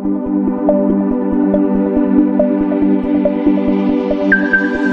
Thank you.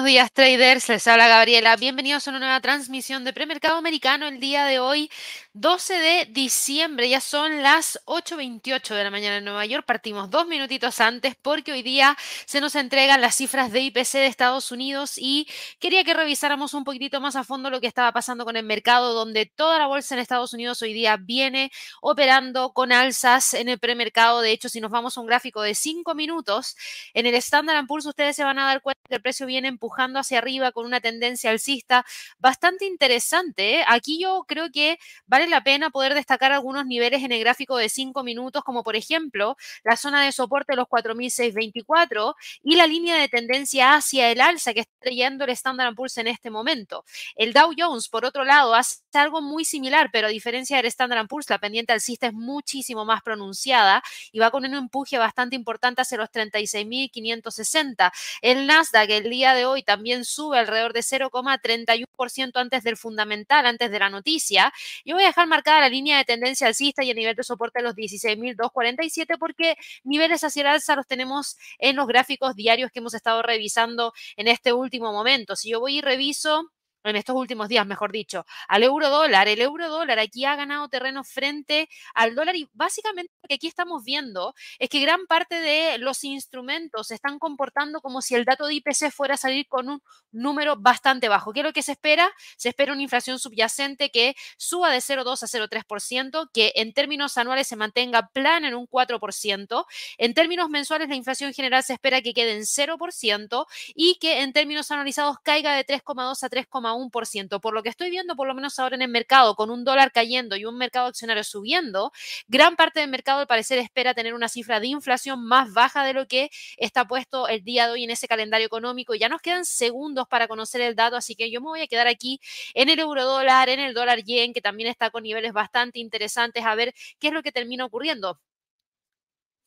Buenos días traders, les habla Gabriela. Bienvenidos a una nueva transmisión de premercado americano el día de hoy, 12 de diciembre. Ya son las 8.28 de la mañana en Nueva York. Partimos dos minutitos antes porque hoy día se nos entregan las cifras de IPC de Estados Unidos y quería que revisáramos un poquitito más a fondo lo que estaba pasando con el mercado, donde toda la bolsa en Estados Unidos hoy día viene operando con alzas en el premercado. De hecho, si nos vamos a un gráfico de 5 minutos, en el Standard Poor's ustedes se van a dar cuenta que el precio viene empujando hacia arriba con una tendencia alcista bastante interesante. ¿eh? Aquí yo creo que vale la pena poder destacar algunos niveles en el gráfico de 5 minutos, como por ejemplo la zona de soporte de los 4.624 y la línea de tendencia hacia el alza que está trayendo el Standard Poor's en este momento. El Dow Jones, por otro lado, hace algo muy similar, pero a diferencia del Standard Poor's, la pendiente alcista es muchísimo más pronunciada y va con un empuje bastante importante hacia los 36.560. El Nasdaq el día de hoy también sube alrededor de 0,31% antes del fundamental, antes de la noticia. Yo voy a dejar marcada la línea de tendencia alcista y el nivel de soporte de los 16.247 porque niveles hacia el alza los tenemos en los gráficos diarios que hemos estado revisando en este último momento. Si yo voy y reviso en estos últimos días, mejor dicho, al euro dólar. El euro dólar aquí ha ganado terreno frente al dólar y básicamente lo que aquí estamos viendo es que gran parte de los instrumentos se están comportando como si el dato de IPC fuera a salir con un número bastante bajo. ¿Qué es lo que se espera? Se espera una inflación subyacente que suba de 0,2 a 0,3%, que en términos anuales se mantenga plana en un 4%. En términos mensuales, la inflación general se espera que quede en 0% y que en términos anualizados caiga de 3,2 a 3,1 1%. Por lo que estoy viendo, por lo menos ahora en el mercado, con un dólar cayendo y un mercado accionario subiendo, gran parte del mercado al parecer espera tener una cifra de inflación más baja de lo que está puesto el día de hoy en ese calendario económico. Ya nos quedan segundos para conocer el dato, así que yo me voy a quedar aquí en el euro dólar, en el dólar yen, que también está con niveles bastante interesantes, a ver qué es lo que termina ocurriendo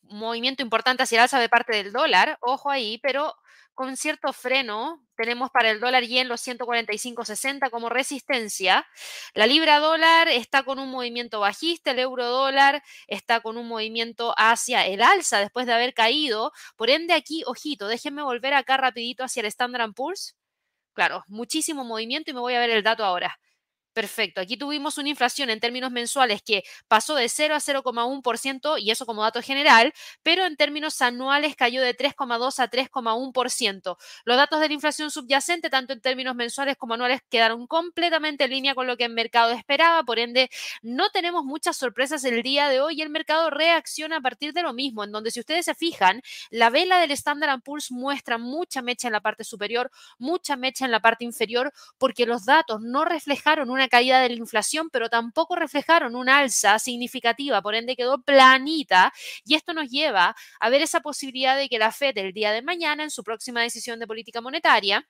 movimiento importante hacia el alza de parte del dólar, ojo ahí, pero con cierto freno. Tenemos para el dólar yen los 145.60 como resistencia. La libra dólar está con un movimiento bajista, el euro dólar está con un movimiento hacia el alza después de haber caído. Por ende aquí, ojito, déjenme volver acá rapidito hacia el Standard Poor's. Claro, muchísimo movimiento y me voy a ver el dato ahora. Perfecto. Aquí tuvimos una inflación en términos mensuales que pasó de 0 a 0,1% y eso como dato general, pero en términos anuales cayó de 3,2 a 3,1%. Los datos de la inflación subyacente, tanto en términos mensuales como anuales, quedaron completamente en línea con lo que el mercado esperaba. Por ende, no tenemos muchas sorpresas el día de hoy el mercado reacciona a partir de lo mismo, en donde si ustedes se fijan, la vela del Standard Poor's muestra mucha mecha en la parte superior, mucha mecha en la parte inferior, porque los datos no reflejaron una caída de la inflación, pero tampoco reflejaron una alza significativa, por ende quedó planita y esto nos lleva a ver esa posibilidad de que la Fed el día de mañana, en su próxima decisión de política monetaria,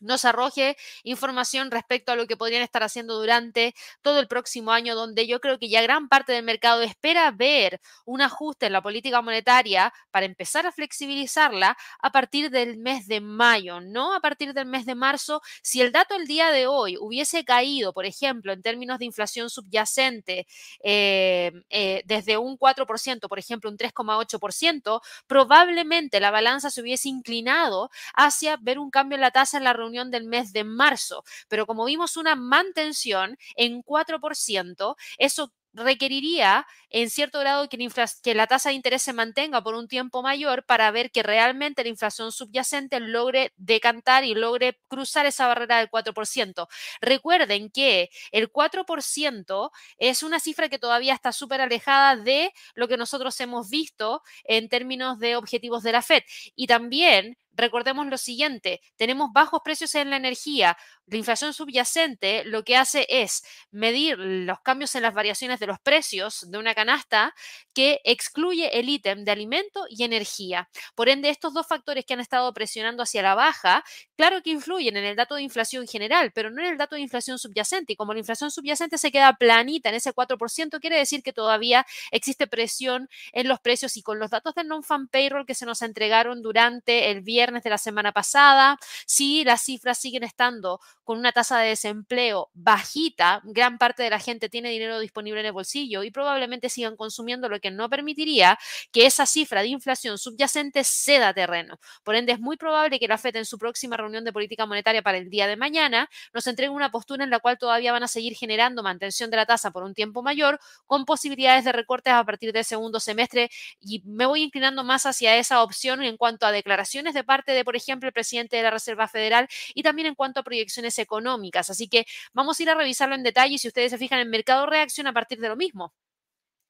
nos arroje información respecto a lo que podrían estar haciendo durante todo el próximo año, donde yo creo que ya gran parte del mercado espera ver un ajuste en la política monetaria para empezar a flexibilizarla a partir del mes de mayo, no a partir del mes de marzo. Si el dato el día de hoy hubiese caído, por ejemplo, en términos de inflación subyacente eh, eh, desde un 4%, por ejemplo, un 3,8%, probablemente la balanza se hubiese inclinado hacia ver un cambio en la tasa en la reunión del mes de marzo, pero como vimos una mantención en 4%, eso requeriría en cierto grado que, la tasa de interés se mantenga por un tiempo mayor para ver que realmente la inflación subyacente logre decantar y logre cruzar esa barrera del 4%. Recuerden que el 4% es una cifra que todavía está súper alejada de lo que nosotros hemos visto en términos de objetivos de la Fed. Y también recordemos lo siguiente, tenemos bajos precios en la energía. La inflación subyacente lo que hace es medir los cambios en las variaciones de los precios de una canasta que excluye el ítem de alimento y energía. Por ende, estos dos factores que han estado presionando hacia la baja, claro que influyen en el dato de inflación general, pero no en el dato de inflación subyacente. Y como la inflación subyacente se queda planita en ese 4%, quiere decir que todavía existe presión en los precios y con los datos del non-fan payroll que se nos entregaron durante el viernes, viernes de la semana pasada, si las cifras siguen estando con una tasa de desempleo bajita, gran parte de la gente tiene dinero disponible en el bolsillo y probablemente sigan consumiendo, lo que no permitiría que esa cifra de inflación subyacente ceda terreno. Por ende, es muy probable que la FED en su próxima reunión de política monetaria para el día de mañana nos entregue una postura en la cual todavía van a seguir generando mantención de la tasa por un tiempo mayor, con posibilidades de recortes a partir del segundo semestre. Y me voy inclinando más hacia esa opción en cuanto a declaraciones de parte de, por ejemplo, el presidente de la Reserva Federal y también en cuanto a proyecciones económicas. Así que vamos a ir a revisarlo en detalle y si ustedes se fijan, el mercado reacciona a partir de lo mismo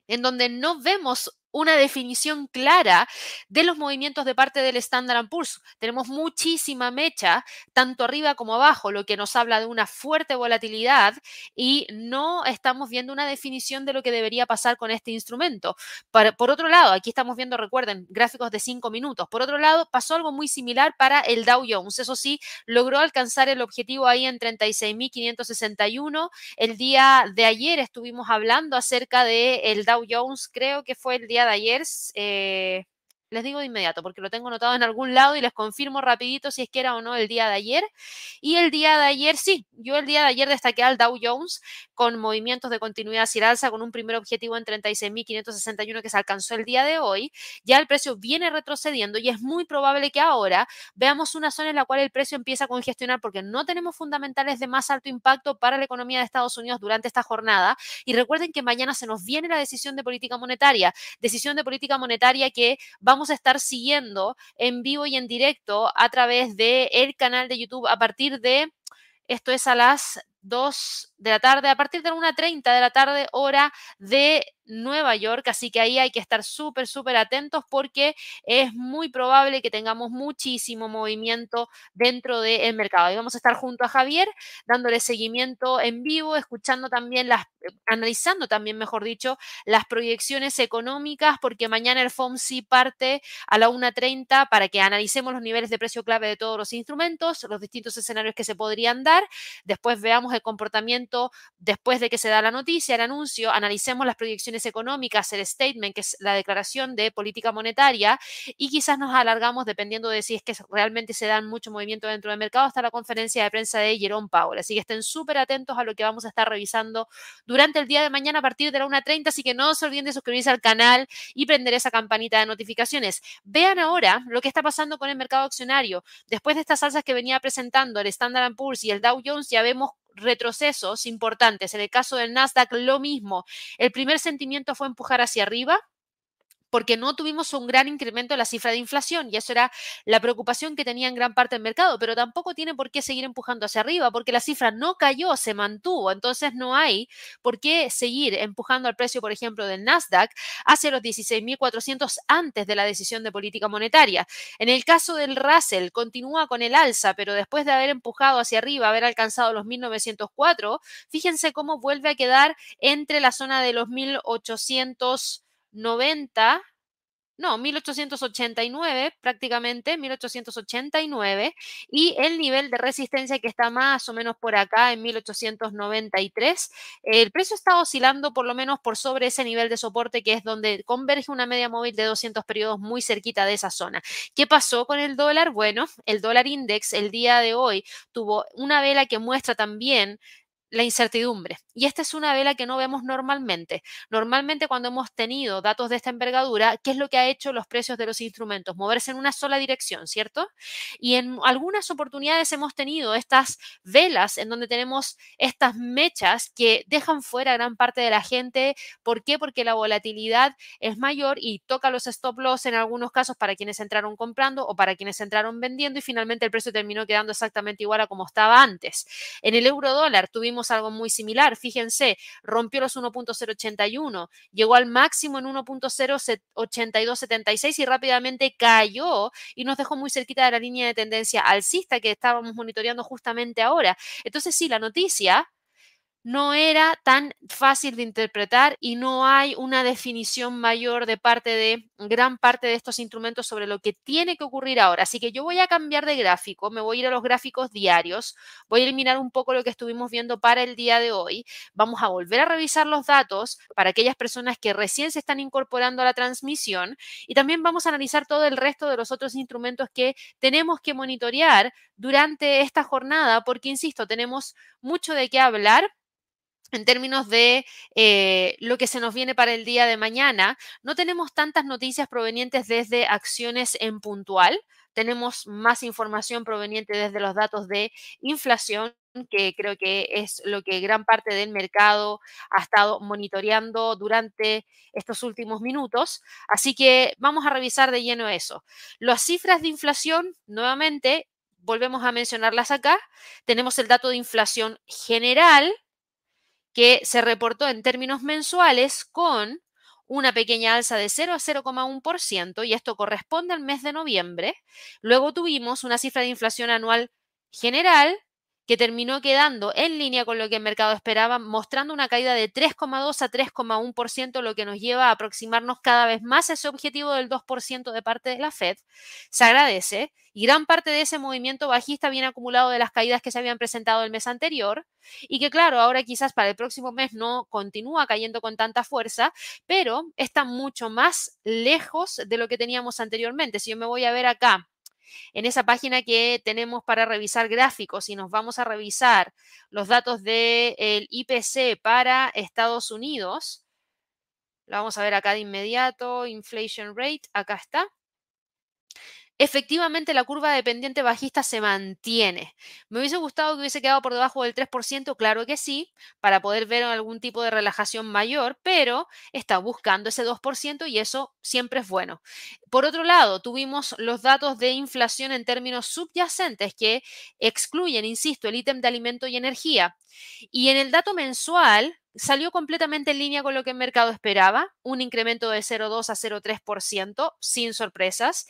en donde no vemos una definición clara de los movimientos de parte del Standard Poor's. Tenemos muchísima mecha, tanto arriba como abajo, lo que nos habla de una fuerte volatilidad y no estamos viendo una definición de lo que debería pasar con este instrumento. Por, otro lado, aquí estamos viendo, recuerden, gráficos de cinco minutos. Por otro lado, pasó algo muy similar para el Dow Jones. Eso sí, logró alcanzar el objetivo ahí en 36.561. El día de ayer estuvimos hablando acerca del el Dow Jones, creo que fue el día de ayer, eh, les digo de inmediato porque lo tengo anotado en algún lado y les confirmo rapidito si es que era o no el día de ayer. Y el día de ayer, sí, yo el día de ayer destaqué al Dow Jones con movimientos de continuidad hacia alza, con un primer objetivo en 36.561 que se alcanzó el día de hoy. Ya el precio viene retrocediendo y es muy probable que ahora veamos una zona en la cual el precio empieza a congestionar porque no tenemos fundamentales de más alto impacto para la economía de Estados Unidos durante esta jornada. Y recuerden que mañana se nos viene la decisión de política monetaria, decisión de política monetaria que vamos vamos a estar siguiendo en vivo y en directo a través del el canal de YouTube a partir de, esto es a las 2 de la tarde, a partir de la 1.30 de la tarde, hora de Nueva York, así que ahí hay que estar súper, súper atentos porque es muy probable que tengamos muchísimo movimiento dentro del mercado. Y vamos a estar junto a Javier dándole seguimiento en vivo, escuchando también las, analizando también, mejor dicho, las proyecciones económicas, porque mañana el FOMC parte a la 1.30 para que analicemos los niveles de precio clave de todos los instrumentos, los distintos escenarios que se podrían dar. Después veamos el comportamiento después de que se da la noticia, el anuncio, analicemos las proyecciones económicas, el statement, que es la declaración de política monetaria, y quizás nos alargamos dependiendo de si es que realmente se dan mucho movimiento dentro del mercado hasta la conferencia de prensa de Jerome Powell. Así que estén súper atentos a lo que vamos a estar revisando durante el día de mañana a partir de la 1.30, así que no se olviden de suscribirse al canal y prender esa campanita de notificaciones. Vean ahora lo que está pasando con el mercado accionario. Después de estas alzas que venía presentando el Standard Poor's y el Dow Jones, ya vemos retrocesos importantes. En el caso del Nasdaq, lo mismo. El primer sentimiento fue empujar hacia arriba, porque no tuvimos un gran incremento en la cifra de inflación y eso era la preocupación que tenía en gran parte del mercado, pero tampoco tiene por qué seguir empujando hacia arriba porque la cifra no cayó, se mantuvo, entonces no hay por qué seguir empujando al precio, por ejemplo, del Nasdaq hacia los 16.400 antes de la decisión de política monetaria. En el caso del Russell, continúa con el alza, pero después de haber empujado hacia arriba, haber alcanzado los 1.904, fíjense cómo vuelve a quedar entre la zona de los 1.800 90, no, 1889 prácticamente, 1889, y el nivel de resistencia que está más o menos por acá en 1893. El precio está oscilando por lo menos por sobre ese nivel de soporte que es donde converge una media móvil de 200 periodos muy cerquita de esa zona. ¿Qué pasó con el dólar? Bueno, el dólar index el día de hoy tuvo una vela que muestra también la incertidumbre. Y esta es una vela que no vemos normalmente. Normalmente cuando hemos tenido datos de esta envergadura, ¿qué es lo que ha hecho los precios de los instrumentos? Moverse en una sola dirección, ¿cierto? Y en algunas oportunidades hemos tenido estas velas en donde tenemos estas mechas que dejan fuera gran parte de la gente. ¿Por qué? Porque la volatilidad es mayor y toca los stop loss en algunos casos para quienes entraron comprando o para quienes entraron vendiendo y finalmente el precio terminó quedando exactamente igual a como estaba antes. En el euro dólar tuvimos algo muy similar. Fíjense, rompió los 1.081, llegó al máximo en 1.08276 y rápidamente cayó y nos dejó muy cerquita de la línea de tendencia alcista que estábamos monitoreando justamente ahora. Entonces, sí, la noticia no era tan fácil de interpretar y no hay una definición mayor de parte de gran parte de estos instrumentos sobre lo que tiene que ocurrir ahora. Así que yo voy a cambiar de gráfico, me voy a ir a los gráficos diarios, voy a eliminar un poco lo que estuvimos viendo para el día de hoy, vamos a volver a revisar los datos para aquellas personas que recién se están incorporando a la transmisión y también vamos a analizar todo el resto de los otros instrumentos que tenemos que monitorear durante esta jornada, porque, insisto, tenemos mucho de qué hablar en términos de eh, lo que se nos viene para el día de mañana, no tenemos tantas noticias provenientes desde acciones en puntual. Tenemos más información proveniente desde los datos de inflación, que creo que es lo que gran parte del mercado ha estado monitoreando durante estos últimos minutos. Así que vamos a revisar de lleno eso. Las cifras de inflación, nuevamente, volvemos a mencionarlas acá. Tenemos el dato de inflación general que se reportó en términos mensuales con una pequeña alza de 0 a 0,1% y esto corresponde al mes de noviembre. Luego tuvimos una cifra de inflación anual general que terminó quedando en línea con lo que el mercado esperaba, mostrando una caída de 3,2 a 3,1%, lo que nos lleva a aproximarnos cada vez más a ese objetivo del 2% de parte de la Fed. Se agradece y gran parte de ese movimiento bajista viene acumulado de las caídas que se habían presentado el mes anterior y que claro, ahora quizás para el próximo mes no continúa cayendo con tanta fuerza, pero está mucho más lejos de lo que teníamos anteriormente. Si yo me voy a ver acá en esa página que tenemos para revisar gráficos y nos vamos a revisar los datos del IPC para Estados Unidos. Lo vamos a ver acá de inmediato, inflation rate, acá está. Efectivamente, la curva de pendiente bajista se mantiene. ¿Me hubiese gustado que hubiese quedado por debajo del 3%? Claro que sí, para poder ver algún tipo de relajación mayor, pero está buscando ese 2% y eso siempre es bueno. Por otro lado, tuvimos los datos de inflación en términos subyacentes que excluyen, insisto, el ítem de alimento y energía. Y en el dato mensual, salió completamente en línea con lo que el mercado esperaba, un incremento de 0,2 a 0,3%, sin sorpresas.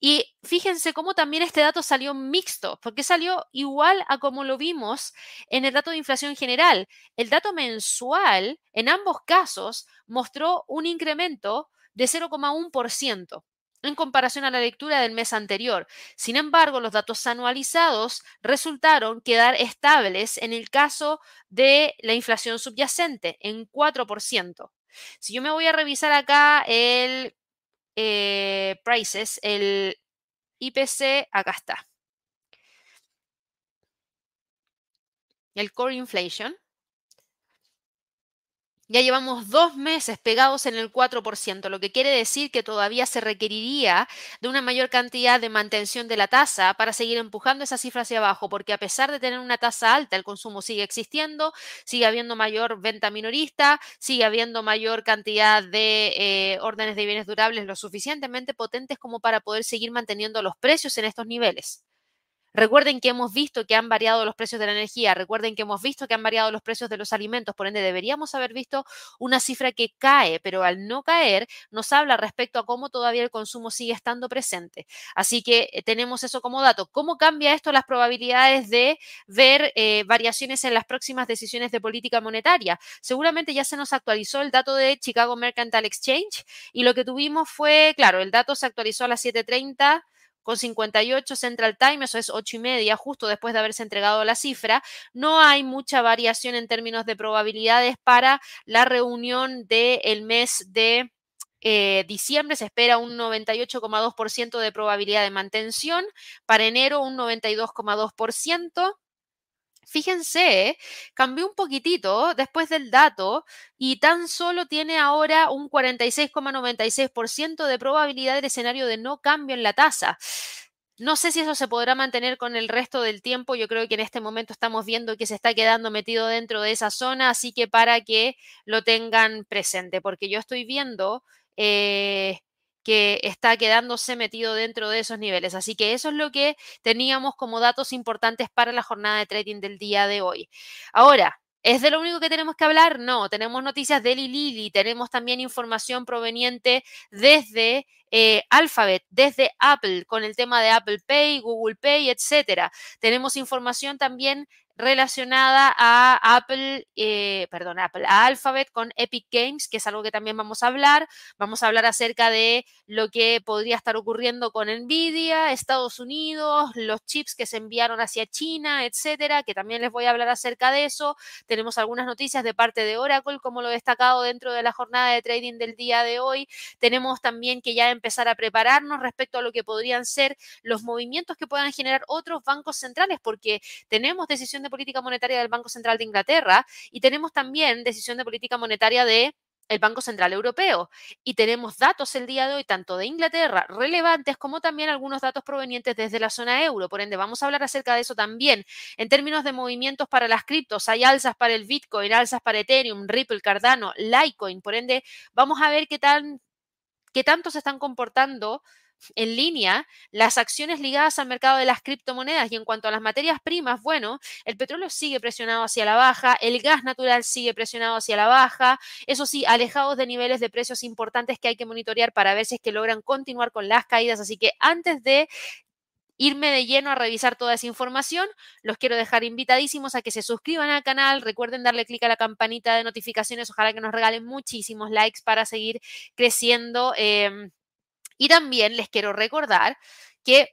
Y fíjense cómo también este dato salió mixto, porque salió igual a como lo vimos en el dato de inflación general. El dato mensual, en ambos casos, mostró un incremento de 0,1% en comparación a la lectura del mes anterior. Sin embargo, los datos anualizados resultaron quedar estables en el caso de la inflación subyacente, en 4%. Si yo me voy a revisar acá el eh, prices, el IPC, acá está. El core inflation. Ya llevamos dos meses pegados en el 4%, lo que quiere decir que todavía se requeriría de una mayor cantidad de mantención de la tasa para seguir empujando esa cifra hacia abajo, porque a pesar de tener una tasa alta, el consumo sigue existiendo, sigue habiendo mayor venta minorista, sigue habiendo mayor cantidad de eh, órdenes de bienes durables lo suficientemente potentes como para poder seguir manteniendo los precios en estos niveles. Recuerden que hemos visto que han variado los precios de la energía, recuerden que hemos visto que han variado los precios de los alimentos, por ende deberíamos haber visto una cifra que cae, pero al no caer nos habla respecto a cómo todavía el consumo sigue estando presente. Así que eh, tenemos eso como dato. ¿Cómo cambia esto las probabilidades de ver eh, variaciones en las próximas decisiones de política monetaria? Seguramente ya se nos actualizó el dato de Chicago Mercantile Exchange y lo que tuvimos fue, claro, el dato se actualizó a las 7.30 con 58 Central Time, eso es 8 y media, justo después de haberse entregado la cifra. No hay mucha variación en términos de probabilidades para la reunión del mes de eh, diciembre se espera un 98,2% de probabilidad de mantención, para enero un 92,2%. Fíjense, cambió un poquitito después del dato y tan solo tiene ahora un 46,96% de probabilidad del escenario de no cambio en la tasa. No sé si eso se podrá mantener con el resto del tiempo. Yo creo que en este momento estamos viendo que se está quedando metido dentro de esa zona, así que para que lo tengan presente, porque yo estoy viendo eh, que está quedándose metido dentro de esos niveles. Así que eso es lo que teníamos como datos importantes para la jornada de trading del día de hoy. Ahora, ¿Es de lo único que tenemos que hablar? No, tenemos noticias de Lili, tenemos también información proveniente desde eh, Alphabet, desde Apple, con el tema de Apple Pay, Google Pay, etcétera. Tenemos información también relacionada a Apple, eh, perdón, a Alphabet con Epic Games, que es algo que también vamos a hablar. Vamos a hablar acerca de lo que podría estar ocurriendo con Nvidia, Estados Unidos, los chips que se enviaron hacia China, etcétera, que también les voy a hablar acerca de eso. Tenemos algunas noticias de parte de Oracle, como lo he destacado dentro de la jornada de trading del día de hoy. Tenemos también que ya empezar a prepararnos respecto a lo que podrían ser los movimientos que puedan generar otros bancos centrales, porque tenemos decisión de política monetaria del Banco Central de Inglaterra y tenemos también decisión de política monetaria de el Banco Central Europeo. Y tenemos datos el día de hoy, tanto de Inglaterra, relevantes, como también algunos datos provenientes desde la zona euro. Por ende, vamos a hablar acerca de eso también. En términos de movimientos para las criptos, hay alzas para el Bitcoin, alzas para Ethereum, Ripple, Cardano, Litecoin. Por ende, vamos a ver qué, tan, qué tanto se están comportando en línea las acciones ligadas al mercado de las criptomonedas y en cuanto a las materias primas, bueno, el petróleo sigue presionado hacia la baja, el gas natural sigue presionado hacia la baja, eso sí, alejados de niveles de precios importantes que hay que monitorear para ver si es que logran continuar con las caídas, así que antes de irme de lleno a revisar toda esa información. Los quiero dejar invitadísimos a que se suscriban al canal. Recuerden darle clic a la campanita de notificaciones. Ojalá que nos regalen muchísimos likes para seguir creciendo. Em, y también les quiero recordar que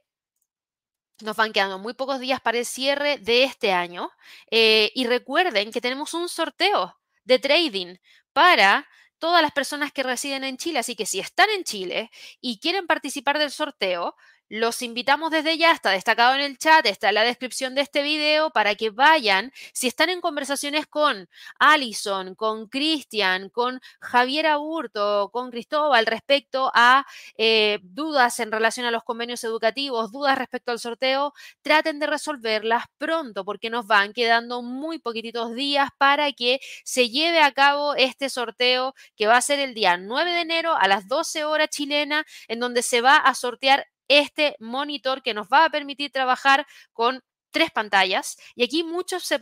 nos van quedando muy pocos días para el cierre de este año. Eh, y recuerden que tenemos un sorteo de trading para todas las personas que residen en Chile. Así que si están en Chile y quieren participar del sorteo, los invitamos desde ya, está destacado en el chat, está en la descripción de este video para que vayan, si están en conversaciones con Alison, con Cristian, con Javier Aburto, con Cristóbal respecto a eh, dudas en relación a los convenios educativos, dudas respecto al sorteo, traten de resolverlas pronto porque nos van quedando muy poquititos días para que se lleve a cabo este sorteo que va a ser el día 9 de enero a las 12 horas chilena, en donde se va a sortear este monitor que nos va a permitir trabajar con tres pantallas. Y aquí muchos se,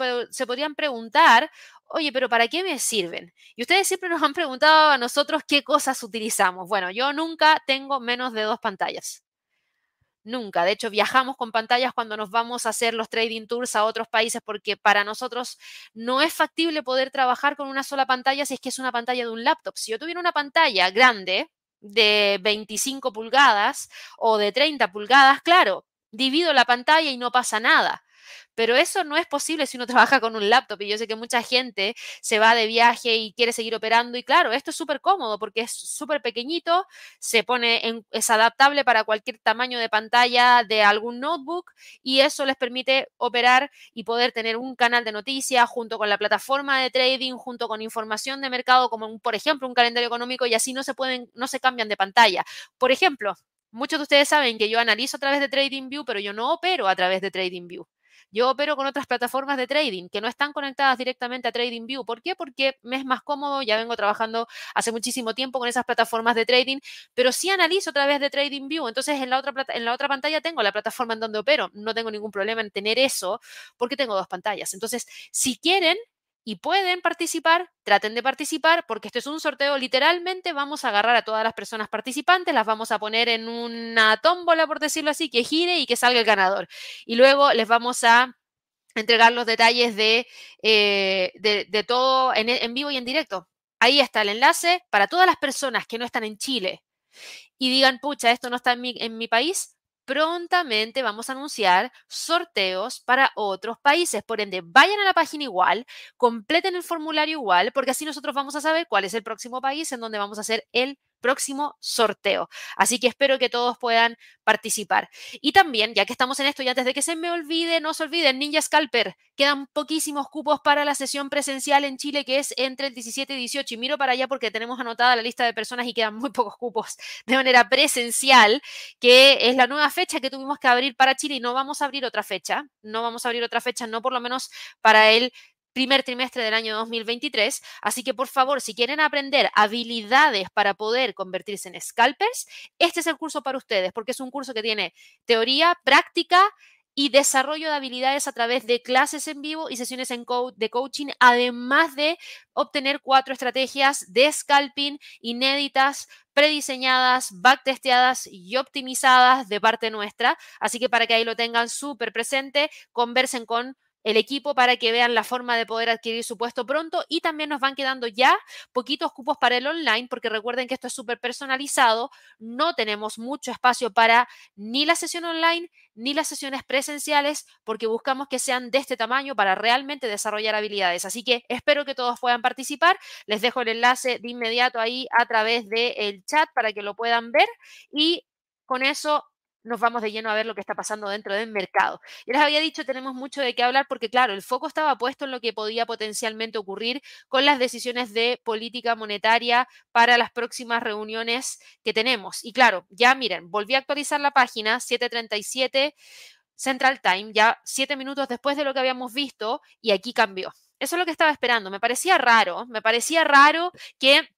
podrían preguntar, oye, pero ¿para qué me sirven? Y ustedes siempre nos han preguntado a nosotros qué cosas utilizamos. Bueno, yo nunca tengo menos de dos pantallas. Nunca. De hecho, viajamos con pantallas cuando nos vamos a hacer los trading tours a otros países porque para nosotros no es factible poder trabajar con una sola pantalla si es que es una pantalla de un laptop. Si yo tuviera una pantalla grande, de 25 pulgadas o de 30 pulgadas, claro, divido la pantalla y no pasa nada. Pero eso no es posible si uno trabaja con un laptop y yo sé que mucha gente se va de viaje y quiere seguir operando y claro, esto es súper cómodo porque es súper pequeñito, se pone es adaptable para cualquier tamaño de pantalla de algún notebook y eso les permite operar y poder tener un canal de noticias junto con la plataforma de trading, junto con información de mercado como por ejemplo un calendario económico y así no se pueden no se cambian de pantalla. Por ejemplo, Muchos de ustedes saben que yo analizo a través de TradingView, pero yo no opero a través de TradingView. Yo opero con otras plataformas de trading que no están conectadas directamente a TradingView. ¿Por qué? Porque me es más cómodo, ya vengo trabajando hace muchísimo tiempo con esas plataformas de trading, pero sí analizo a través de TradingView. Entonces, en la otra, en la otra pantalla tengo la plataforma en donde opero. No tengo ningún problema en tener eso porque tengo dos pantallas. Entonces, si quieren, y pueden participar, traten de participar porque esto es un sorteo, literalmente vamos a agarrar a todas las personas participantes, las vamos a poner en una tómbola, por decirlo así, que gire y que salga el ganador. Y luego les vamos a entregar los detalles de, eh, de, todo en, en vivo y en directo. Ahí está el enlace para todas las personas que no están en Chile y digan, pucha, esto no está en mi, en mi país, prontamente vamos a anunciar sorteos para otros países. Por ende, vayan a la página igual, completen el formulario igual, porque así nosotros vamos a saber cuál es el próximo país en donde vamos a hacer el próximo sorteo. Así que espero que todos puedan participar. Y también, ya que estamos en esto, y antes de que se me olvide, no se olviden, Ninja Scalper, quedan poquísimos cupos para la sesión presencial en Chile, que es entre el 17 y 18. Y miro para allá porque tenemos anotada la lista de personas y quedan muy pocos cupos de manera presencial, que es la nueva fecha que tuvimos que abrir para Chile y no vamos a abrir otra fecha. No vamos a abrir otra fecha, no por lo menos para el primer trimestre del año 2023. Así que por favor, si quieren aprender habilidades para poder convertirse en scalpers, este es el curso para ustedes, porque es un curso que tiene teoría, práctica y desarrollo de habilidades a través de clases en vivo y sesiones de coaching, además de obtener cuatro estrategias de scalping inéditas, prediseñadas, backtesteadas y optimizadas de parte nuestra. Así que para que ahí lo tengan súper presente, conversen con el equipo para que vean la forma de poder adquirir su puesto pronto y también nos van quedando ya poquitos cupos para el online porque recuerden que esto es súper personalizado, no tenemos mucho espacio para ni la sesión online ni las sesiones presenciales porque buscamos que sean de este tamaño para realmente desarrollar habilidades. Así que espero que todos puedan participar. Les dejo el enlace de inmediato ahí a través del chat para que lo puedan ver y con eso nos vamos de lleno a ver lo que está pasando dentro del mercado. Ya les había dicho, tenemos mucho de qué hablar porque, claro, el foco estaba puesto en lo que podía potencialmente ocurrir con las decisiones de política monetaria para las próximas reuniones que tenemos. Y claro, ya miren, volví a actualizar la página 737 Central Time, ya siete minutos después de lo que habíamos visto, y aquí cambió. Eso es lo que estaba esperando. Me parecía raro, me parecía raro que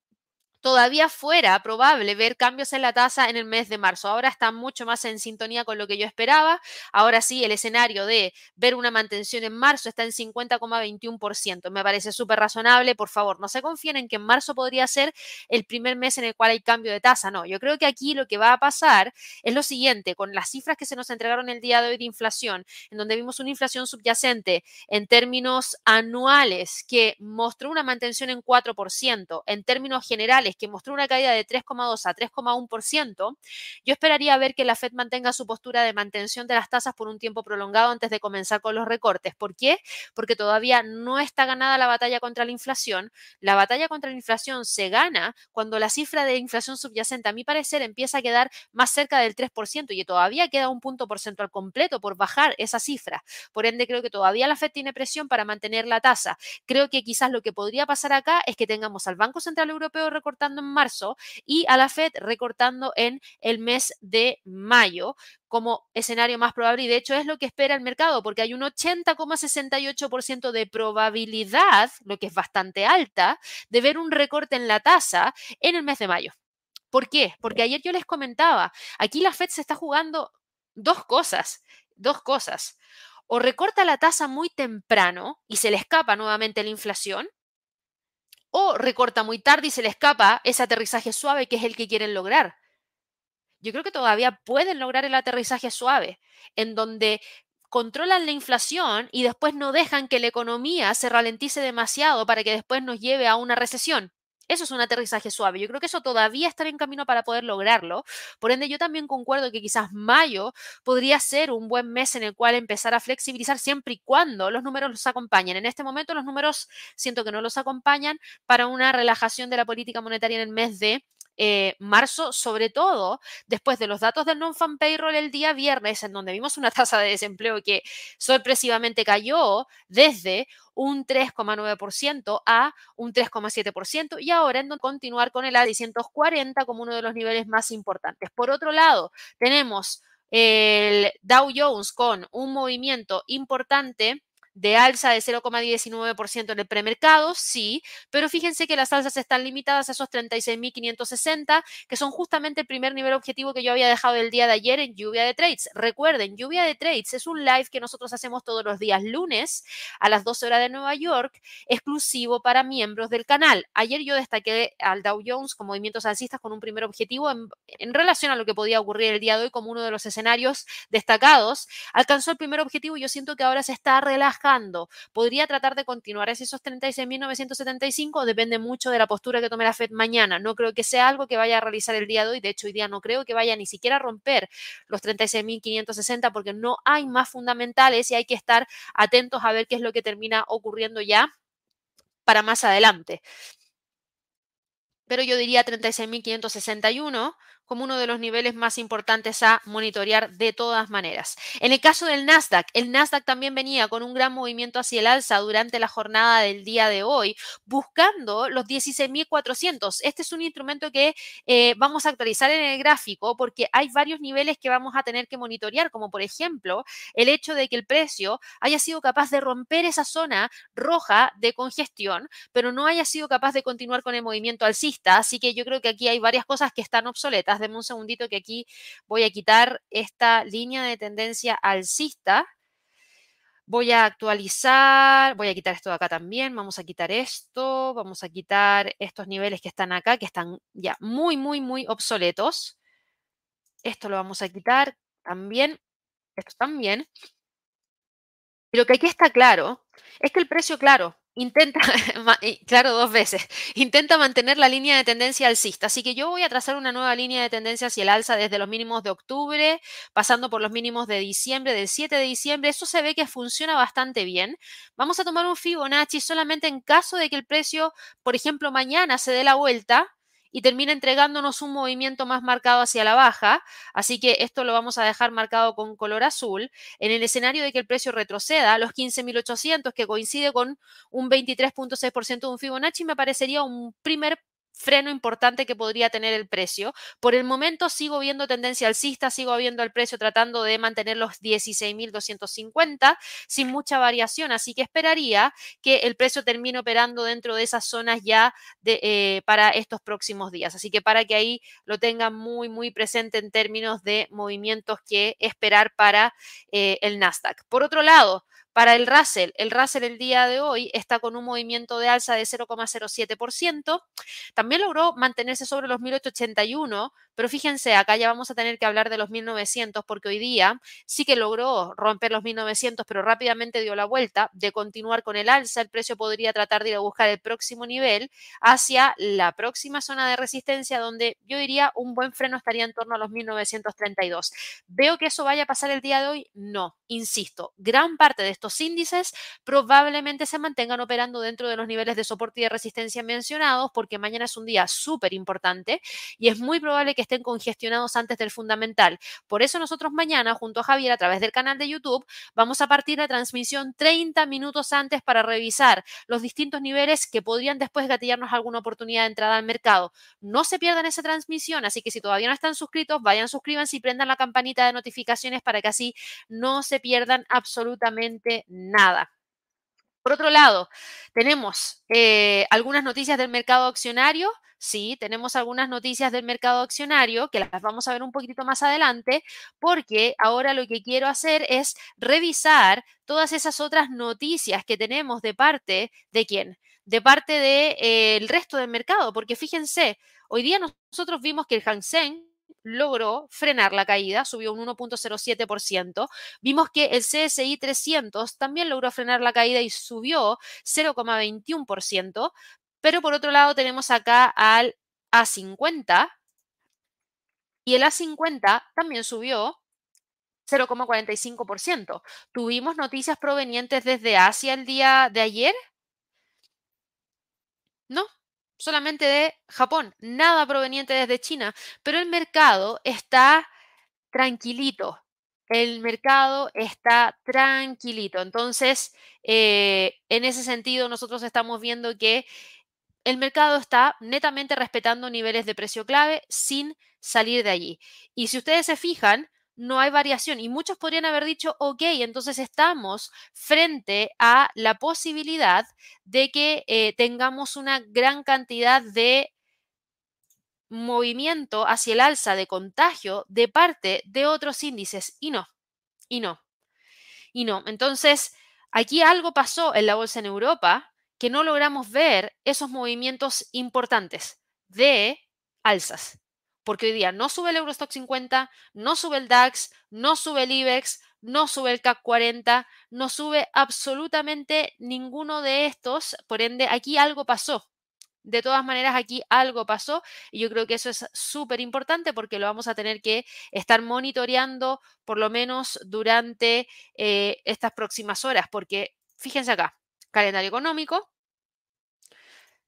todavía fuera probable ver cambios en la tasa en el mes de marzo. Ahora está mucho más en sintonía con lo que yo esperaba. Ahora sí, el escenario de ver una mantención en marzo está en 50,21%. Me parece súper razonable. Por favor, no se confíen en que en marzo podría ser el primer mes en el cual hay cambio de tasa. No, yo creo que aquí lo que va a pasar es lo siguiente, con las cifras que se nos entregaron el día de hoy de inflación, en donde vimos una inflación subyacente en términos anuales que mostró una mantención en 4%, en términos generales que mostró una caída de 3,2 a 3,1%, yo esperaría ver que la Fed mantenga su postura de mantención de las tasas por un tiempo prolongado antes de comenzar con los recortes. ¿Por qué? Porque todavía no está ganada la batalla contra la inflación. La batalla contra la inflación se gana cuando la cifra de inflación subyacente, a mi parecer, empieza a quedar más cerca del 3% y todavía queda un punto porcentual completo por bajar esa cifra. Por ende, creo que todavía la Fed tiene presión para mantener la tasa. Creo que quizás lo que podría pasar acá es que tengamos al Banco Central Europeo recortando en marzo y a la Fed recortando en el mes de mayo como escenario más probable y de hecho es lo que espera el mercado porque hay un 80,68% de probabilidad, lo que es bastante alta, de ver un recorte en la tasa en el mes de mayo. ¿Por qué? Porque ayer yo les comentaba, aquí la Fed se está jugando dos cosas, dos cosas. O recorta la tasa muy temprano y se le escapa nuevamente la inflación, o recorta muy tarde y se le escapa ese aterrizaje suave que es el que quieren lograr. Yo creo que todavía pueden lograr el aterrizaje suave, en donde controlan la inflación y después no dejan que la economía se ralentice demasiado para que después nos lleve a una recesión. Eso es un aterrizaje suave. Yo creo que eso todavía está en camino para poder lograrlo. Por ende, yo también concuerdo que quizás mayo podría ser un buen mes en el cual empezar a flexibilizar siempre y cuando los números los acompañen. En este momento los números siento que no los acompañan para una relajación de la política monetaria en el mes de eh, marzo, sobre todo después de los datos del non-fan payroll el día viernes, en donde vimos una tasa de desempleo que sorpresivamente cayó desde un 3,9% a un 3,7% y ahora en continuar con el A640 como uno de los niveles más importantes. Por otro lado, tenemos el Dow Jones con un movimiento importante de alza de 0,19% en el premercado, sí, pero fíjense que las alzas están limitadas a esos 36.560, que son justamente el primer nivel objetivo que yo había dejado el día de ayer en Lluvia de Trades. Recuerden, Lluvia de Trades es un live que nosotros hacemos todos los días lunes a las 12 horas de Nueva York, exclusivo para miembros del canal. Ayer yo destaqué al Dow Jones con movimientos alcistas con un primer objetivo en, en relación a lo que podía ocurrir el día de hoy como uno de los escenarios destacados. Alcanzó el primer objetivo y yo siento que ahora se está relajando ¿Podría tratar de continuar esos 36.975? Depende mucho de la postura que tome la Fed mañana. No creo que sea algo que vaya a realizar el día de hoy. De hecho, hoy día no creo que vaya ni siquiera a romper los 36.560 porque no hay más fundamentales y hay que estar atentos a ver qué es lo que termina ocurriendo ya para más adelante. Pero yo diría 36.561 como uno de los niveles más importantes a monitorear de todas maneras. En el caso del Nasdaq, el Nasdaq también venía con un gran movimiento hacia el alza durante la jornada del día de hoy, buscando los 16.400. Este es un instrumento que eh, vamos a actualizar en el gráfico porque hay varios niveles que vamos a tener que monitorear, como por ejemplo el hecho de que el precio haya sido capaz de romper esa zona roja de congestión, pero no haya sido capaz de continuar con el movimiento alcista. Así que yo creo que aquí hay varias cosas que están obsoletas Deme un segundito que aquí voy a quitar esta línea de tendencia alcista. Voy a actualizar, voy a quitar esto de acá también, vamos a quitar esto, vamos a quitar estos niveles que están acá, que están ya muy, muy, muy obsoletos. Esto lo vamos a quitar también, esto también. Y lo que aquí está claro es que el precio, claro, intenta, claro, dos veces, intenta mantener la línea de tendencia alcista. Así que yo voy a trazar una nueva línea de tendencia hacia el alza desde los mínimos de octubre, pasando por los mínimos de diciembre, del 7 de diciembre. Eso se ve que funciona bastante bien. Vamos a tomar un Fibonacci solamente en caso de que el precio, por ejemplo, mañana se dé la vuelta y termina entregándonos un movimiento más marcado hacia la baja. Así que esto lo vamos a dejar marcado con color azul. En el escenario de que el precio retroceda a los 15.800, que coincide con un 23.6% de un Fibonacci, me parecería un primer freno importante que podría tener el precio. Por el momento sigo viendo tendencia alcista, sigo viendo el precio tratando de mantener los 16.250 sin mucha variación, así que esperaría que el precio termine operando dentro de esas zonas ya de, eh, para estos próximos días. Así que para que ahí lo tengan muy, muy presente en términos de movimientos que esperar para eh, el Nasdaq. Por otro lado, para el Russell, el Russell el día de hoy está con un movimiento de alza de 0,07%. También logró mantenerse sobre los 1881, pero fíjense, acá ya vamos a tener que hablar de los 1900 porque hoy día sí que logró romper los 1900, pero rápidamente dio la vuelta. De continuar con el alza, el precio podría tratar de ir a buscar el próximo nivel hacia la próxima zona de resistencia, donde yo diría un buen freno estaría en torno a los 1932. ¿Veo que eso vaya a pasar el día de hoy? No, insisto, gran parte de estos índices probablemente se mantengan operando dentro de los niveles de soporte y de resistencia mencionados porque mañana es un día súper importante y es muy probable que estén congestionados antes del fundamental. Por eso nosotros mañana, junto a Javier, a través del canal de YouTube, vamos a partir la transmisión 30 minutos antes para revisar los distintos niveles que podrían después gatillarnos alguna oportunidad de entrada al mercado. No se pierdan esa transmisión, así que si todavía no están suscritos, vayan, suscríbanse y prendan la campanita de notificaciones para que así no se pierdan absolutamente nada. Por otro lado, tenemos eh, algunas noticias del mercado accionario. Sí, tenemos algunas noticias del mercado accionario que las vamos a ver un poquito más adelante, porque ahora lo que quiero hacer es revisar todas esas otras noticias que tenemos de parte de quién? De parte del de, eh, resto del mercado, porque fíjense, hoy día nosotros vimos que el Hang Seng logró frenar la caída, subió un 1.07%. Vimos que el CSI 300 también logró frenar la caída y subió 0,21%. Pero por otro lado tenemos acá al A50 y el A50 también subió 0,45%. Tuvimos noticias provenientes desde Asia el día de ayer. No, solamente de Japón, nada proveniente desde China, pero el mercado está tranquilito. El mercado está tranquilito. Entonces, eh, en ese sentido, nosotros estamos viendo que el mercado está netamente respetando niveles de precio clave sin salir de allí. Y si ustedes se fijan, no hay variación. Y muchos podrían haber dicho, ok, entonces estamos frente a la posibilidad de que eh, tengamos una gran cantidad de movimiento hacia el alza de contagio de parte de otros índices. Y no, y no, y no. Entonces, aquí algo pasó en la bolsa en Europa que no logramos ver esos movimientos importantes de alzas porque hoy día no sube el Eurostock 50, no sube el DAX, no sube el IBEX, no sube el CAC 40, no sube absolutamente ninguno de estos. Por ende, aquí algo pasó. De todas maneras, aquí algo pasó y yo creo que eso es súper importante porque lo vamos a tener que estar monitoreando por lo menos durante eh, estas próximas horas, porque fíjense acá, calendario económico,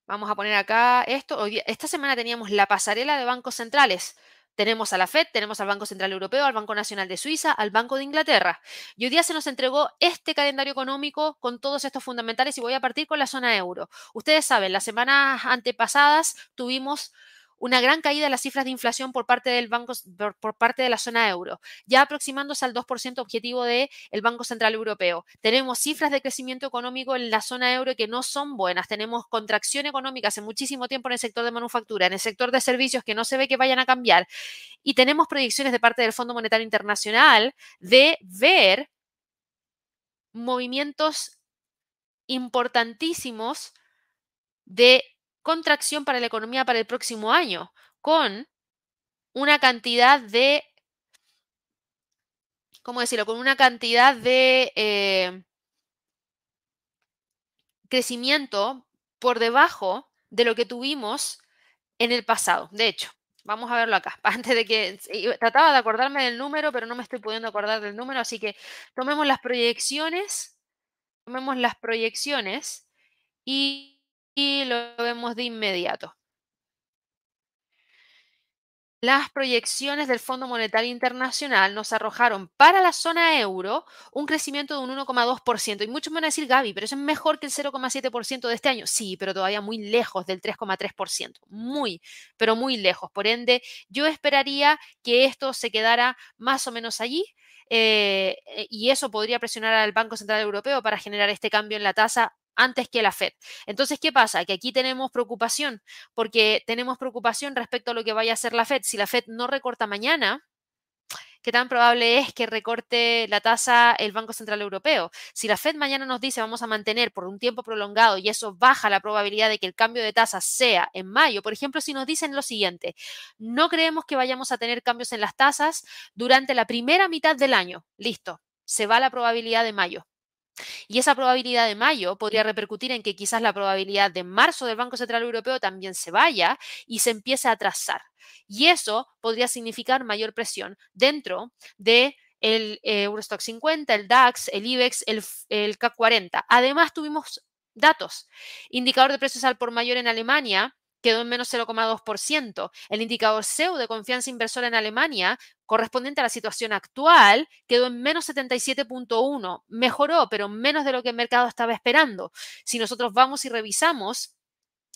Vamos a poner acá esto. esta semana teníamos la pasarela de bancos centrales. Tenemos a la FED, tenemos al Banco Central Europeo, al Banco Nacional de Suiza, al Banco de Inglaterra. Y hoy día se nos entregó este calendario económico con todos estos fundamentales y voy a partir con la zona euro. Ustedes saben, las semanas antepasadas tuvimos una gran caída en las cifras de inflación por parte del banco, por, parte de la zona euro, ya aproximándose al 2% objetivo del Banco Central Europeo. Tenemos cifras de crecimiento económico en la zona euro que no son buenas. Tenemos contracción económica hace muchísimo tiempo en el sector de manufactura, en el sector de servicios que no se ve que vayan a cambiar. Y tenemos proyecciones de parte del Fondo Monetario Internacional de ver movimientos importantísimos de contracción para la economía para el próximo año, con una cantidad de, ¿cómo decirlo? Con una cantidad de, eh, crecimiento por debajo de lo que tuvimos en el pasado. De hecho, vamos a verlo acá. Antes de que trataba de acordarme del número, pero no me estoy pudiendo acordar del número, así que tomemos las proyecciones, tomemos las proyecciones y, y lo vemos de inmediato. Las proyecciones del Fondo Monetario Internacional nos arrojaron para la zona euro un crecimiento de un 1,2%. Y muchos me van a decir, Gaby, pero eso es mejor que el 0,7% de este año. Sí, pero todavía muy lejos del 3,3%. Muy, pero muy lejos. Por ende, yo esperaría que esto se quedara más o menos allí. Eh, y eso podría presionar al Banco Central Europeo para generar este cambio en la tasa antes que la Fed. Entonces, ¿qué pasa? Que aquí tenemos preocupación, porque tenemos preocupación respecto a lo que vaya a hacer la Fed. Si la Fed no recorta mañana, ¿qué tan probable es que recorte la tasa el Banco Central Europeo? Si la Fed mañana nos dice vamos a mantener por un tiempo prolongado y eso baja la probabilidad de que el cambio de tasa sea en mayo, por ejemplo, si nos dicen lo siguiente, no creemos que vayamos a tener cambios en las tasas durante la primera mitad del año, listo, se va la probabilidad de mayo. Y esa probabilidad de mayo podría repercutir en que quizás la probabilidad de marzo del Banco Central Europeo también se vaya y se empiece a atrasar. Y eso podría significar mayor presión dentro de el eh, Eurostock 50, el DAX, el IBEX, el, el CAC 40. Además, tuvimos datos. Indicador de precios al por mayor en Alemania quedó en menos 0,2%. El indicador SEU de confianza inversora en Alemania, correspondiente a la situación actual, quedó en menos 77.1. Mejoró, pero menos de lo que el mercado estaba esperando. Si nosotros vamos y revisamos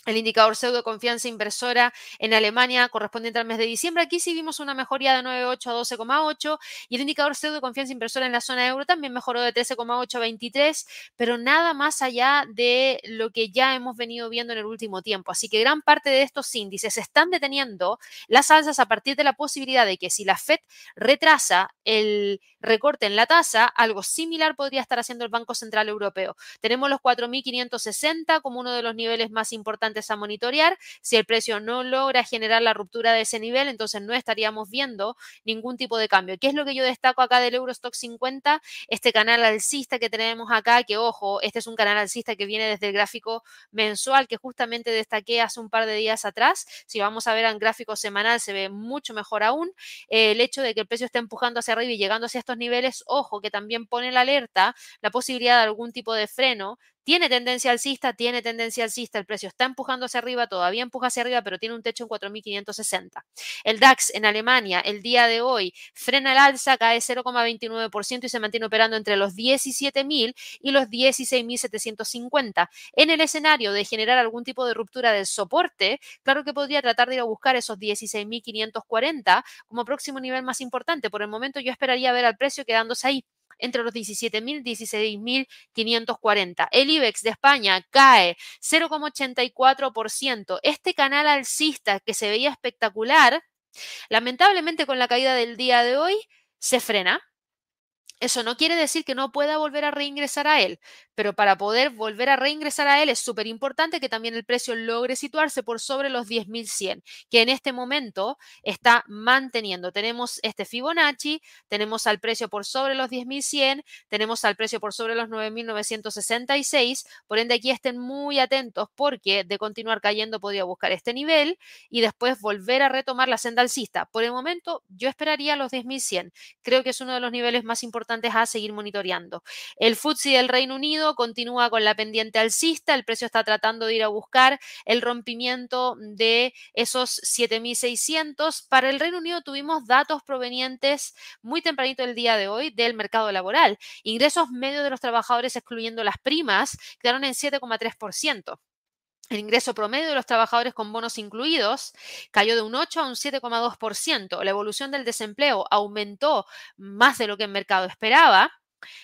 el indicador pseudo confianza inversora en Alemania correspondiente al mes de diciembre. Aquí sí vimos una mejoría de 9,8 a 12,8 y el indicador pseudo confianza inversora en la zona euro también mejoró de 13,8 a 23, pero nada más allá de lo que ya hemos venido viendo en el último tiempo. Así que gran parte de estos índices están deteniendo las alzas a partir de la posibilidad de que si la Fed retrasa el recorte en la tasa, algo similar podría estar haciendo el Banco Central Europeo. Tenemos los 4.560 como uno de los niveles más importantes a monitorear. Si el precio no logra generar la ruptura de ese nivel, entonces no estaríamos viendo ningún tipo de cambio. ¿Qué es lo que yo destaco acá del Eurostock 50? Este canal alcista que tenemos acá, que ojo, este es un canal alcista que viene desde el gráfico mensual que justamente destaqué hace un par de días atrás. Si vamos a ver en gráfico semanal, se ve mucho mejor aún. el hecho de que el precio esté empujando hacia arriba y llegando hacia estos niveles, ojo, que también pone la alerta la posibilidad de algún tipo de freno tiene tendencia alcista, tiene tendencia alcista, el precio está empujando hacia arriba, todavía empuja hacia arriba, pero tiene un techo en 4.560. El DAX en Alemania el día de hoy frena el alza, cae 0,29% y se mantiene operando entre los 17.000 y los 16.750. En el escenario de generar algún tipo de ruptura del soporte, claro que podría tratar de ir a buscar esos 16.540 como próximo nivel más importante. Por el momento yo esperaría ver al precio quedándose ahí entre los 17.000 y 16.540. El IBEX de España cae 0,84%. Este canal alcista que se veía espectacular, lamentablemente con la caída del día de hoy, se frena. Eso no quiere decir que no pueda volver a reingresar a él, pero para poder volver a reingresar a él es súper importante que también el precio logre situarse por sobre los 10.100, que en este momento está manteniendo. Tenemos este Fibonacci, tenemos al precio por sobre los 10.100, tenemos al precio por sobre los 9.966, por ende aquí estén muy atentos porque de continuar cayendo podría buscar este nivel y después volver a retomar la senda alcista. Por el momento yo esperaría los 10.100, creo que es uno de los niveles más importantes a seguir monitoreando. El FTSE del Reino Unido continúa con la pendiente alcista, el precio está tratando de ir a buscar el rompimiento de esos 7.600. Para el Reino Unido tuvimos datos provenientes muy tempranito el día de hoy del mercado laboral. Ingresos medios de los trabajadores, excluyendo las primas, quedaron en 7,3%. El ingreso promedio de los trabajadores con bonos incluidos cayó de un 8 a un 7,2%. La evolución del desempleo aumentó más de lo que el mercado esperaba.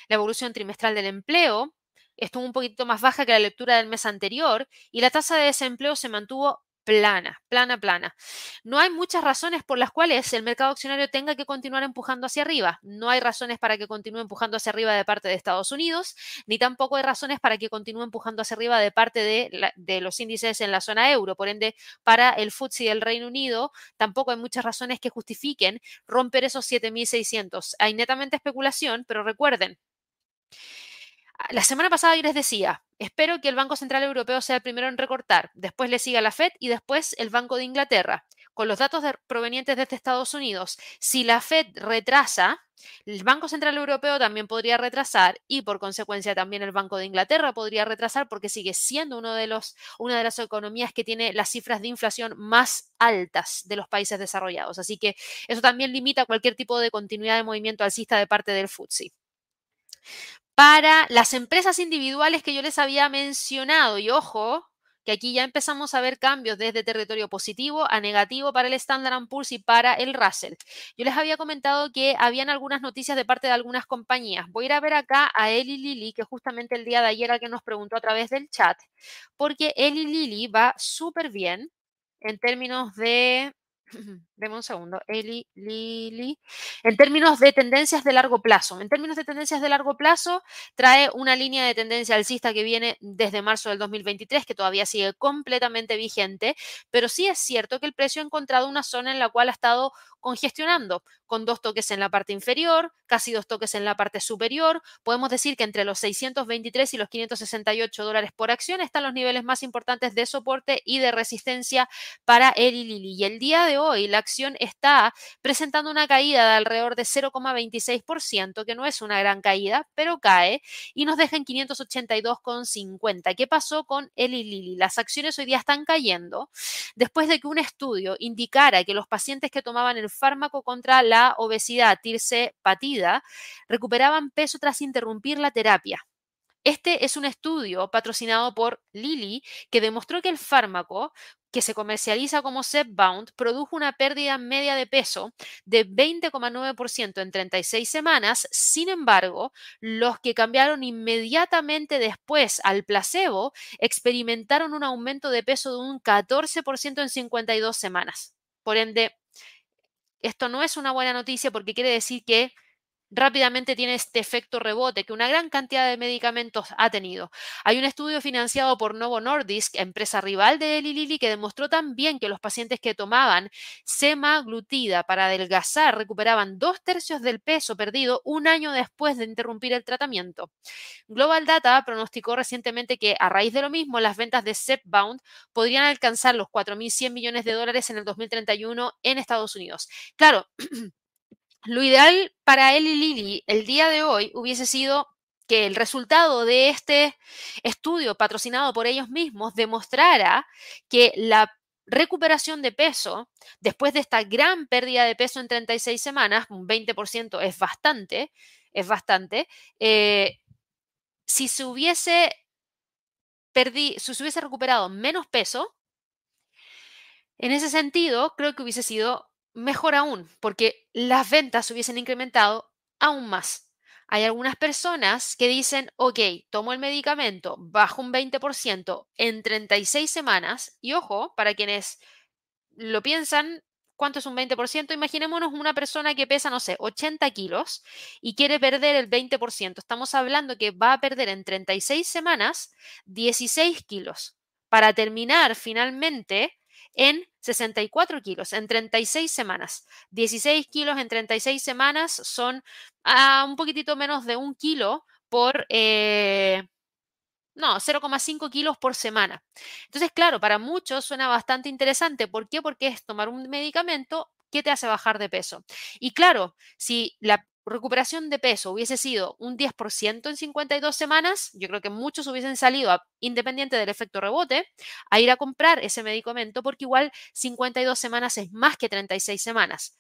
La evolución trimestral del empleo estuvo un poquito más baja que la lectura del mes anterior y la tasa de desempleo se mantuvo plana, plana, plana. No hay muchas razones por las cuales el mercado accionario tenga que continuar empujando hacia arriba. No hay razones para que continúe empujando hacia arriba de parte de Estados Unidos, ni tampoco hay razones para que continúe empujando hacia arriba de parte de, de los índices en la zona euro. Por ende, para el FTSE del Reino Unido, tampoco hay muchas razones que justifiquen romper esos 7.600. Hay netamente especulación, pero recuerden, La semana pasada yo les decía, espero que el Banco Central Europeo sea el primero en recortar, después le siga la Fed y después el Banco de Inglaterra. Con los datos provenientes desde Estados Unidos, si la Fed retrasa, el Banco Central Europeo también podría retrasar y por consecuencia también el Banco de Inglaterra podría retrasar porque sigue siendo una de las economías que tiene las cifras de inflación más altas de los países desarrollados. Así que eso también limita cualquier tipo de continuidad de movimiento alcista de parte del FTSE para las empresas individuales que yo les había mencionado. Y ojo, que aquí ya empezamos a ver cambios desde territorio positivo a negativo para el Standard Poor's y para el Russell. Yo les había comentado que habían algunas noticias de parte de algunas compañías. Voy a ir a ver acá a Eli Lilly, que justamente el día de ayer alguien nos preguntó a través del chat, porque Eli Lilly va súper bien en términos de Deme un segundo. Eli, Lili. En términos de tendencias de largo plazo. En términos de tendencias de largo plazo, trae una línea de tendencia alcista que viene desde marzo del 2023, que todavía sigue completamente vigente, pero sí es cierto que el precio ha encontrado una zona en la cual ha estado congestionando, con dos toques en la parte inferior, casi dos toques en la parte superior. Podemos decir que entre los 623 y los 568 dólares por acción están los niveles más importantes de soporte y de resistencia para Eli Lili. Y el día de hoy, la acción está presentando una caída de alrededor de 0,26%, que no es una gran caída, pero cae y nos deja en 582,50. ¿Qué pasó con Eli Lilly? Las acciones hoy día están cayendo después de que un estudio indicara que los pacientes que tomaban el fármaco contra la obesidad tirse patida recuperaban peso tras interrumpir la terapia. Este es un estudio patrocinado por Lilly que demostró que el fármaco que se comercializa como Zepbound produjo una pérdida media de peso de 20,9% en 36 semanas. Sin embargo, los que cambiaron inmediatamente después al placebo experimentaron un aumento de peso de un 14% en 52 semanas. Por ende, esto no es una buena noticia porque quiere decir que rápidamente tiene este efecto rebote que una gran cantidad de medicamentos ha tenido. Hay un estudio financiado por Novo Nordisk, empresa rival de Eli Lilly, que demostró también que los pacientes que tomaban semaglutida para adelgazar recuperaban dos tercios del peso perdido un año después de interrumpir el tratamiento. Global Data pronosticó recientemente que a raíz de lo mismo las ventas de Zepbound podrían alcanzar los 4.100 millones de dólares en el 2031 en Estados Unidos. Claro, Lo ideal para él y Lili el día de hoy hubiese sido que el resultado de este estudio patrocinado por ellos mismos demostrara que la recuperación de peso después de esta gran pérdida de peso en 36 semanas, un 20% es bastante, es bastante, eh, si se hubiese si se hubiese recuperado menos peso, en ese sentido, creo que hubiese sido mejor aún, porque las ventas hubiesen incrementado aún más. Hay algunas personas que dicen, ok, tomo el medicamento, bajo un 20% en 36 semanas, y ojo, para quienes lo piensan, ¿cuánto es un 20%? Imaginémonos una persona que pesa, no sé, 80 kilos y quiere perder el 20%. Estamos hablando que va a perder en 36 semanas 16 kilos para terminar finalmente en 64 kilos en 36 semanas. 16 kilos en 36 semanas son ah, un poquitito menos de un kilo por... Eh, no, 0,5 kilos por semana. Entonces, claro, para muchos suena bastante interesante. ¿Por qué? Porque es tomar un medicamento que te hace bajar de peso. Y claro, si la recuperación de peso hubiese sido un 10% en 52 semanas, yo creo que muchos hubiesen salido, independiente del efecto rebote, a ir a comprar ese medicamento porque igual 52 semanas es más que 36 semanas.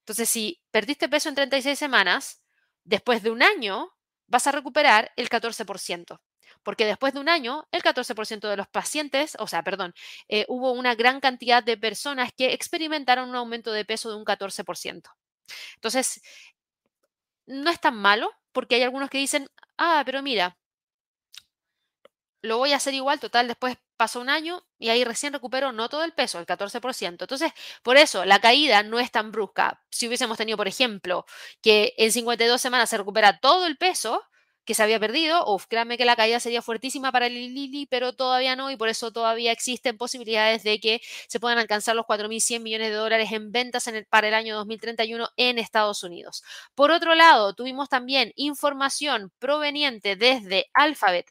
Entonces, si perdiste peso en 36 semanas, después de un año vas a recuperar el 14%. Porque después de un año, el 14% de los pacientes, o sea, perdón, eh, hubo una gran cantidad de personas que experimentaron un aumento de peso de un 14%. Entonces, no es tan malo, porque hay algunos que dicen, ah, pero mira, lo voy a hacer igual, total, después pasó un año y ahí recién recupero no todo el peso, el 14%. Entonces, por eso la caída no es tan brusca. Si hubiésemos tenido, por ejemplo, que en 52 semanas se recupera todo el peso, que se había perdido. Uf, créanme que la caída sería fuertísima para el Lili, pero todavía no y por eso todavía existen posibilidades de que se puedan alcanzar los 4.100 millones de dólares en ventas para el año 2031 en Estados Unidos. Por otro lado, tuvimos también información proveniente desde Alphabet.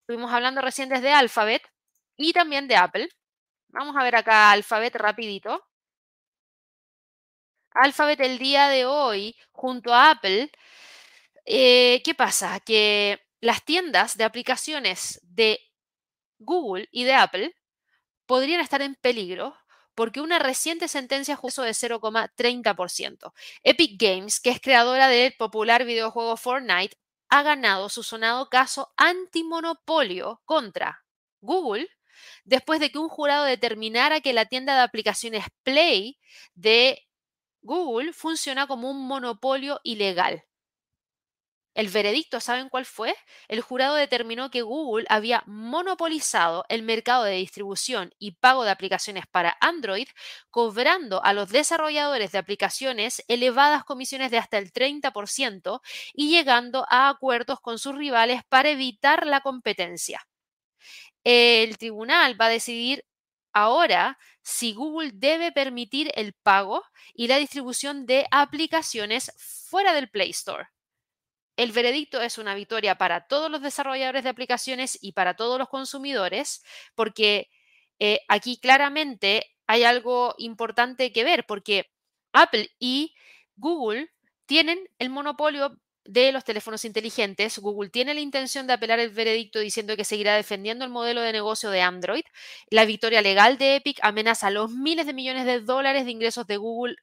Estuvimos hablando recién desde Alphabet y también de Apple. Vamos a ver acá Alphabet rapidito. Alphabet el día de hoy, junto a Apple, eh, ¿qué pasa? Que las tiendas de aplicaciones de Google y de Apple podrían estar en peligro porque una reciente sentencia juicio de 0,30%. Epic Games, que es creadora del popular videojuego Fortnite, ha ganado su sonado caso antimonopolio contra Google después de que un jurado determinara que la tienda de aplicaciones Play de Google funciona como un monopolio ilegal. El veredicto, ¿saben cuál fue? El jurado determinó que Google había monopolizado el mercado de distribución y pago de aplicaciones para Android, cobrando a los desarrolladores de aplicaciones elevadas comisiones de hasta el 30% y llegando a acuerdos con sus rivales para evitar la competencia. El tribunal va a decidir ahora si Google debe permitir el pago y la distribución de aplicaciones fuera del Play Store. El veredicto es una victoria para todos los desarrolladores de aplicaciones y para todos los consumidores, porque eh, aquí claramente hay algo importante que ver, porque Apple y Google tienen el monopolio de los teléfonos inteligentes. Google tiene la intención de apelar el veredicto diciendo que seguirá defendiendo el modelo de negocio de Android. La victoria legal de Epic amenaza los miles de millones de dólares de ingresos de Google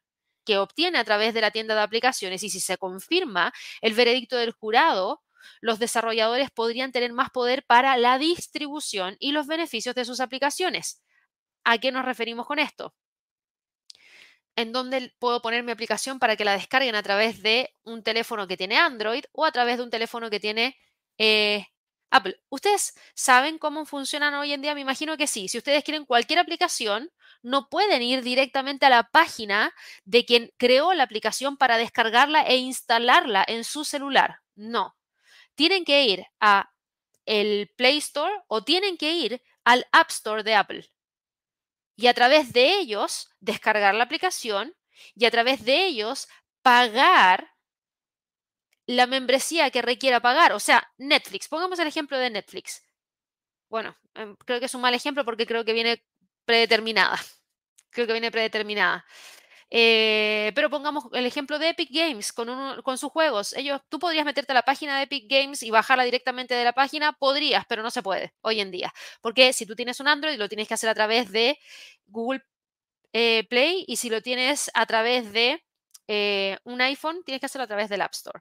que obtiene a través de la tienda de aplicaciones y si se confirma el veredicto del jurado, los desarrolladores podrían tener más poder para la distribución y los beneficios de sus aplicaciones. ¿A qué nos referimos con esto? En dónde puedo poner mi aplicación para que la descarguen a través de un teléfono que tiene Android o a través de un teléfono que tiene eh, Apple. ¿Ustedes saben cómo funcionan hoy en día? Me imagino que sí. Si ustedes quieren cualquier aplicación, no pueden ir directamente a la página de quien creó la aplicación para descargarla e instalarla en su celular. No. Tienen que ir a el Play Store o tienen que ir al App Store de Apple. Y a través de ellos descargar la aplicación y a través de ellos pagar la membresía que requiera pagar. O sea, Netflix. Pongamos el ejemplo de Netflix. Bueno, em, creo que es un mal ejemplo porque creo que viene predeterminada. Creo que viene predeterminada. Eh, pero pongamos el ejemplo de Epic Games con, con, sus juegos. Ellos, tú podrías meterte a la página de Epic Games y bajarla directamente de la página, podrías, pero no se puede hoy en día. Porque si tú tienes un Android, lo tienes que hacer a través de Google eh, Play y si lo tienes a través de eh, un iPhone, tienes que hacerlo a través del App Store.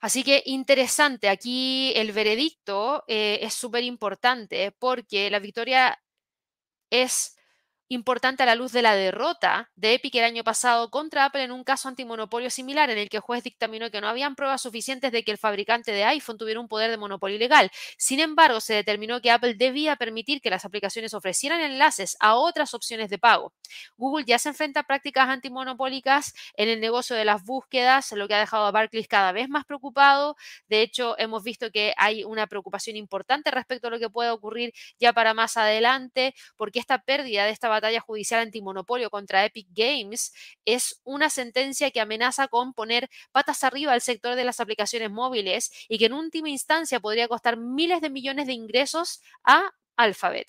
Así que interesante, aquí el veredicto es súper importante porque la victoria es importante a la luz de la derrota de Epic el año pasado contra Apple en un caso antimonopolio similar en el que el juez dictaminó que no habían pruebas suficientes de que el fabricante de iPhone tuviera un poder de monopolio legal. Sin embargo, se determinó que Apple debía permitir que las aplicaciones ofrecieran enlaces a otras opciones de pago. Google ya se enfrenta a prácticas antimonopólicas en el negocio de las búsquedas, lo que ha dejado a Barclays cada vez más preocupado. De hecho, hemos visto que hay una preocupación importante respecto a lo que pueda ocurrir ya para más adelante, porque esta pérdida de esta batalla judicial antimonopolio contra Epic Games es una sentencia que amenaza con poner patas arriba al sector de las aplicaciones móviles y que en última instancia podría costar miles de millones de ingresos a Alphabet.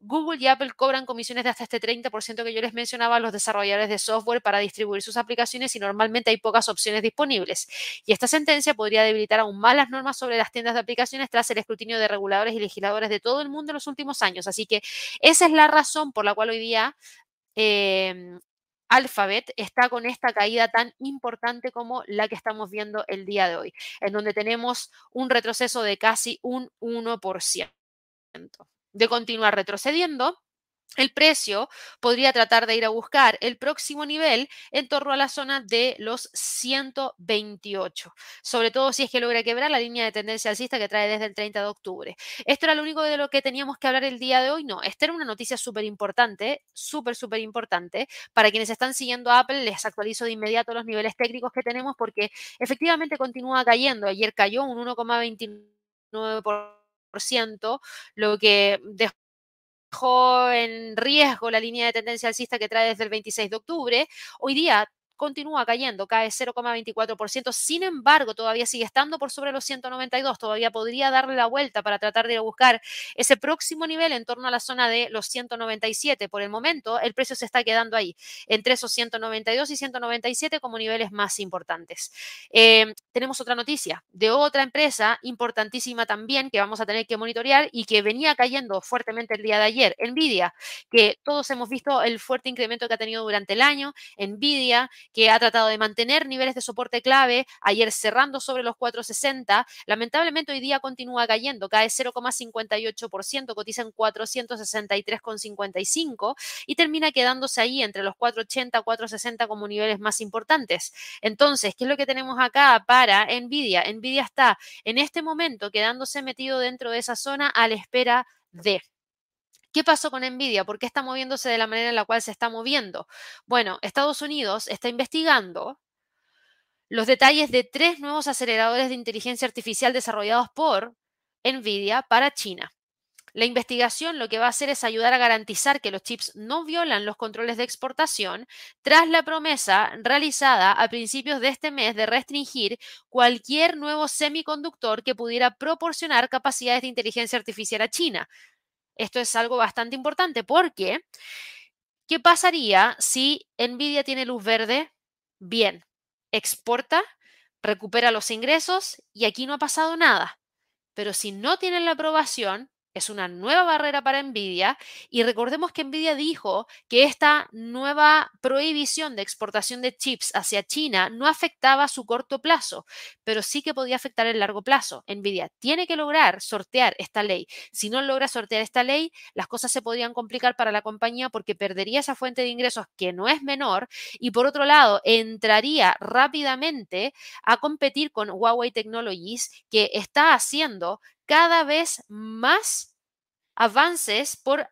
Google y Apple cobran comisiones de hasta este 30% que yo les mencionaba a los desarrolladores de software para distribuir sus aplicaciones y normalmente hay pocas opciones disponibles. Y esta sentencia podría debilitar aún más las normas sobre las tiendas de aplicaciones tras el escrutinio de reguladores y legisladores de todo el mundo en los últimos años. Así que esa es la razón por la cual hoy día em, Alphabet está con esta caída tan importante como la que estamos viendo el día de hoy, en donde tenemos un retroceso de casi un 1% de continuar retrocediendo, el precio podría tratar de ir a buscar el próximo nivel en torno a la zona de los 128, sobre todo si es que logra quebrar la línea de tendencia alcista que trae desde el 30 de octubre. Esto era lo único de lo que teníamos que hablar el día de hoy, no, esta era una noticia súper importante, súper, súper importante. Para quienes están siguiendo Apple, les actualizo de inmediato los niveles técnicos que tenemos porque efectivamente continúa cayendo. Ayer cayó un 1,29%, lo que dejó en riesgo la línea de tendencia alcista que trae desde el 26 de octubre. Hoy día continúa cayendo, cae 0,24%, sin embargo, todavía sigue estando por sobre los 192, todavía podría darle la vuelta para tratar de buscar ese próximo nivel en torno a la zona de los 197. Por el momento, el precio se está quedando ahí, entre esos 192 y 197 como niveles más importantes. Eh, tenemos otra noticia de otra empresa importantísima también que vamos a tener que monitorear y que venía cayendo fuertemente el día de ayer, Nvidia, que todos hemos visto el fuerte incremento que ha tenido durante el año, Nvidia, que ha tratado de mantener niveles de soporte clave, ayer cerrando sobre los 460, lamentablemente hoy día continúa cayendo, cae 0,58%, cotiza en 463,55 y termina quedándose ahí entre los 480 y 460 como niveles más importantes. Entonces, ¿qué es lo que tenemos acá para Nvidia? Nvidia está en este momento quedándose metido dentro de esa zona a la espera de ¿Qué pasó con Nvidia? ¿Por qué está moviéndose de la manera en la cual se está moviendo? Bueno, Estados Unidos está investigando los detalles de tres nuevos aceleradores de inteligencia artificial desarrollados por Nvidia para China. La investigación lo que va a hacer es ayudar a garantizar que los chips no violan los controles de exportación tras la promesa realizada a principios de este mes de restringir cualquier nuevo semiconductor que pudiera proporcionar capacidades de inteligencia artificial a China. Esto es algo bastante importante porque, ¿qué pasaría si Nvidia tiene luz verde? Bien, exporta, recupera los ingresos y aquí no ha pasado nada. Pero si no tienen la aprobación, es una nueva barrera para Nvidia y recordemos que Nvidia dijo que esta nueva prohibición de exportación de chips hacia China no afectaba su corto plazo, pero sí que podía afectar el largo plazo. Nvidia tiene que lograr sortear esta ley. Si no logra sortear esta ley, las cosas se podrían complicar para la compañía porque perdería esa fuente de ingresos que no es menor y por otro lado entraría rápidamente a competir con Huawei Technologies que está haciendo cada vez más avances por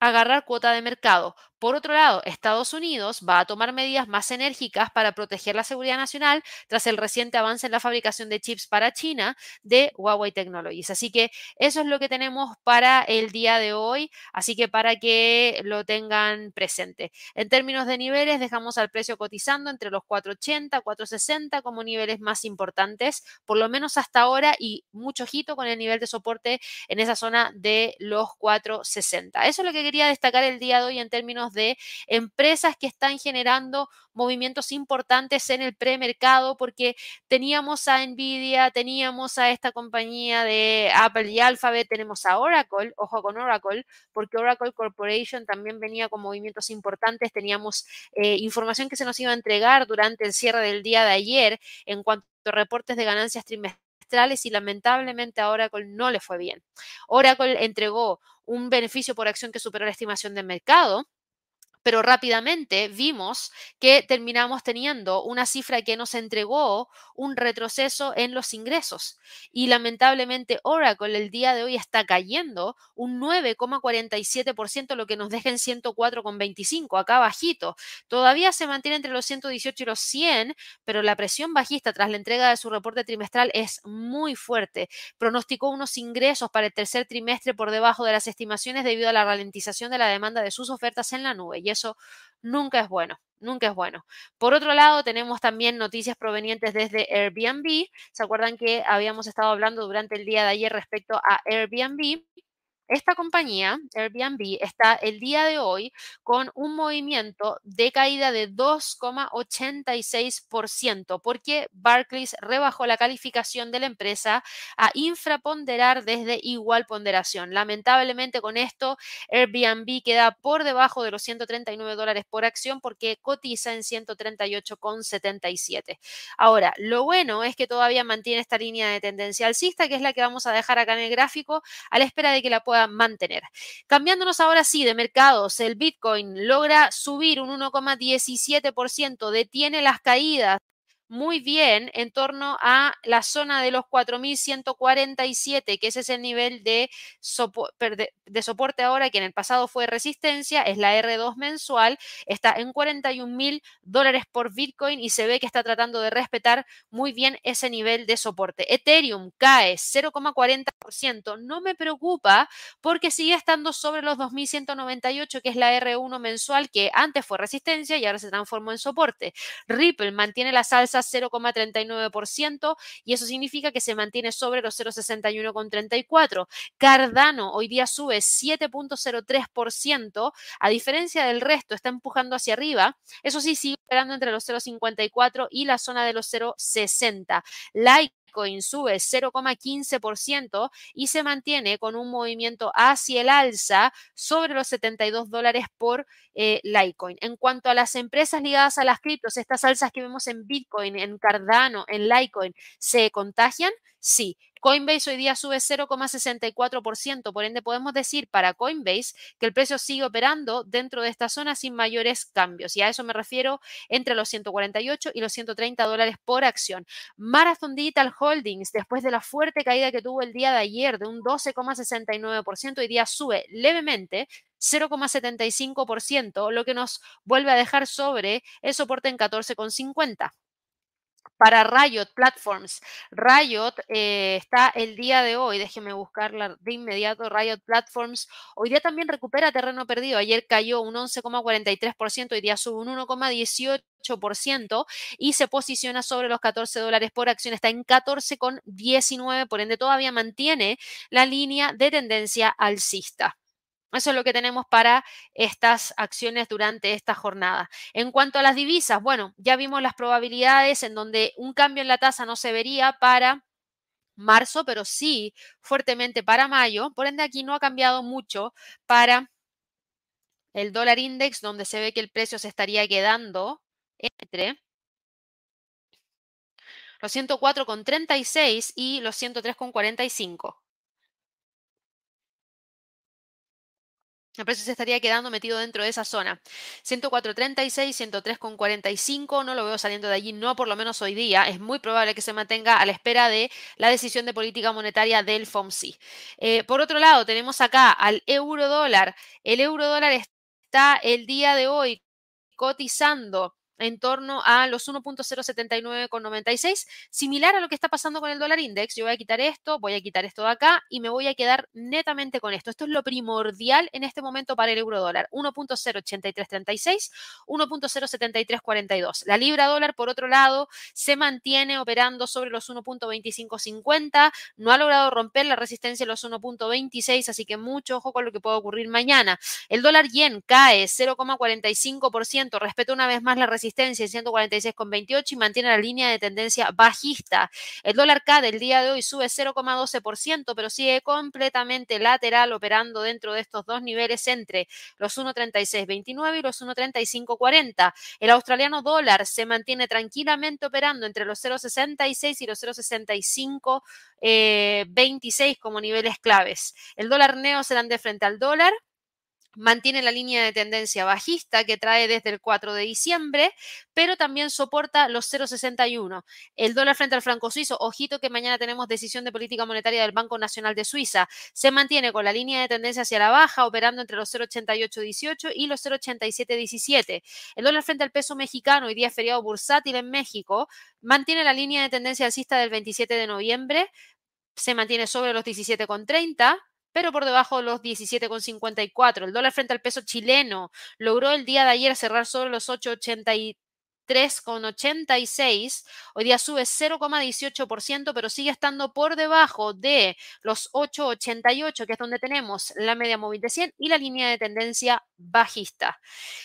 agarrar cuota de mercado. Por otro lado, Estados Unidos va a tomar medidas más enérgicas para proteger la seguridad nacional tras el reciente avance en la fabricación de chips para China de Huawei Technologies. Así que eso es lo que tenemos para el día de hoy, así que para que lo tengan presente. En términos de niveles, dejamos al precio cotizando entre los 480, 460 como niveles más importantes, por lo menos hasta ahora, y mucho ojito con el nivel de soporte en esa zona de los 460. Eso es lo que quería destacar el día de hoy en términos de empresas que están generando movimientos importantes en el premercado porque teníamos a Nvidia, teníamos a esta compañía de Apple y Alphabet, tenemos a Oracle, ojo con Oracle, porque Oracle Corporation también venía con movimientos importantes, teníamos eh, información que se nos iba a entregar durante el cierre del día de ayer en cuanto a reportes de ganancias trimestrales y lamentablemente a Oracle no le fue bien. Oracle entregó un beneficio por acción que superó la estimación de mercado pero rápidamente vimos que terminamos teniendo una cifra que nos entregó un retroceso en los ingresos. Y lamentablemente Oracle el día de hoy está cayendo un 9,47%, lo que nos deja en 104,25, acá bajito. Todavía se mantiene entre los 118 y los 100, pero la presión bajista tras la entrega de su reporte trimestral es muy fuerte. Pronosticó unos ingresos para el tercer trimestre por debajo de las estimaciones debido a la ralentización de la demanda de sus ofertas en la nube. Eso nunca es bueno, nunca es bueno. Por otro lado, tenemos también noticias provenientes desde Airbnb. ¿Se acuerdan que habíamos estado hablando durante el día de ayer respecto a Airbnb? Esta compañía, Airbnb, está el día de hoy con un movimiento de caída de 2,86% porque Barclays rebajó la calificación de la empresa a infraponderar desde igual ponderación. Lamentablemente con esto, Airbnb queda por debajo de los 139 dólares por acción porque cotiza en 138,77. Ahora, lo bueno es que todavía mantiene esta línea de tendencia alcista, que es la que vamos a dejar acá en el gráfico, a la espera de que la pueda mantener. Cambiándonos ahora sí de mercados, el Bitcoin logra subir un 1,17%, detiene las caídas muy bien en torno a la zona de los 4.147, que ese es el nivel de, de, soporte ahora, que en el pasado fue resistencia, es la R2 mensual, está en 41.000 dólares por Bitcoin y se ve que está tratando de respetar muy bien ese nivel de soporte. Ethereum cae 0,40%, no me preocupa porque sigue estando sobre los 2.198, que es la R1 mensual, que antes fue resistencia y ahora se transformó en soporte. Ripple mantiene la salsa 0,39% y eso significa que se mantiene sobre los 0,61,34. Cardano hoy día sube 7,03%, a diferencia del resto, está empujando hacia arriba. Eso sí, sigue operando entre los 0,54 y la zona de los 0,60. Like Bitcoin sube 0,15% y se mantiene con un movimiento hacia el alza sobre los 72 dólares por eh, Litecoin. En cuanto a las empresas ligadas a las criptos, estas alzas que vemos en Bitcoin, en Cardano, en Litecoin, ¿se contagian? Sí. Coinbase hoy día sube 0,64%, por ende podemos decir para Coinbase que el precio sigue operando dentro de esta zona sin mayores cambios. Y a eso me refiero entre los 148 y los 130 dólares por acción. Marathon Digital Holdings, después de la fuerte caída que tuvo el día de ayer de un 12,69%, hoy día sube levemente 0,75%, lo que nos vuelve a dejar sobre el soporte en 14,50 para Riot Platforms. Riot eh, está el día de hoy, déjeme buscarla de inmediato, Riot Platforms. Hoy día también recupera terreno perdido. Ayer cayó un 11,43%, hoy día sube un 1,18% y se posiciona sobre los 14 dólares por acción. Está en 14,19, por ende todavía mantiene la línea de tendencia alcista. Eso es lo que tenemos para estas acciones durante esta jornada. En cuanto a las divisas, bueno, ya vimos las probabilidades en donde un cambio en la tasa no se vería para marzo, pero sí fuertemente para mayo. Por ende, aquí no ha cambiado mucho para el dólar index, donde se ve que el precio se estaría quedando entre los 104,36 y los 103,45. El precio se estaría quedando metido dentro de esa zona. 104.36, 103.45, no lo veo saliendo de allí, no por lo menos hoy día. Es muy probable que se mantenga a la espera de la decisión de política monetaria del FOMC. Eh, por otro lado, tenemos acá al euro dólar. El euro dólar está el día de hoy cotizando en torno a los 1.079,96, similar a lo que está pasando con el dólar index. Yo voy a quitar esto, voy a quitar esto de acá y me voy a quedar netamente con esto. Esto es lo primordial en este momento para el euro dólar. 1.08336, 1.07342. La libra dólar, por otro lado, se mantiene operando sobre los 1.2550, no ha logrado romper la resistencia de los 1.26, así que mucho ojo con lo que puede ocurrir mañana. El dólar yen cae 0,45%, respeta una vez más la resistencia resistencia en 146,28 y mantiene la línea de tendencia bajista. El dólar K del día de hoy sube 0,12%, pero sigue completamente lateral operando dentro de estos dos niveles entre los 1,3629 y los 1,3540. El australiano dólar se mantiene tranquilamente operando entre los 0,66 y los 0,65 26 eh, como niveles claves. El dólar neozelandés frente al dólar mantiene la línea de tendencia bajista que trae desde el 4 de diciembre, pero también soporta los 0,61. El dólar frente al franco suizo, ojito que mañana tenemos decisión de política monetaria del Banco Nacional de Suiza, se mantiene con la línea de tendencia hacia la baja, operando entre los 0,8818 y los 0,8717. El dólar frente al peso mexicano, hoy día feriado bursátil en México, mantiene la línea de tendencia alcista del 27 de noviembre, se mantiene sobre los 17,30 pero por debajo de los 17,54. El dólar frente al peso chileno logró el día de ayer cerrar sobre los 8,83 3,86. Hoy día sube 0,18%, pero sigue estando por debajo de los 8,88, que es donde tenemos la media móvil de 100 y la línea de tendencia bajista.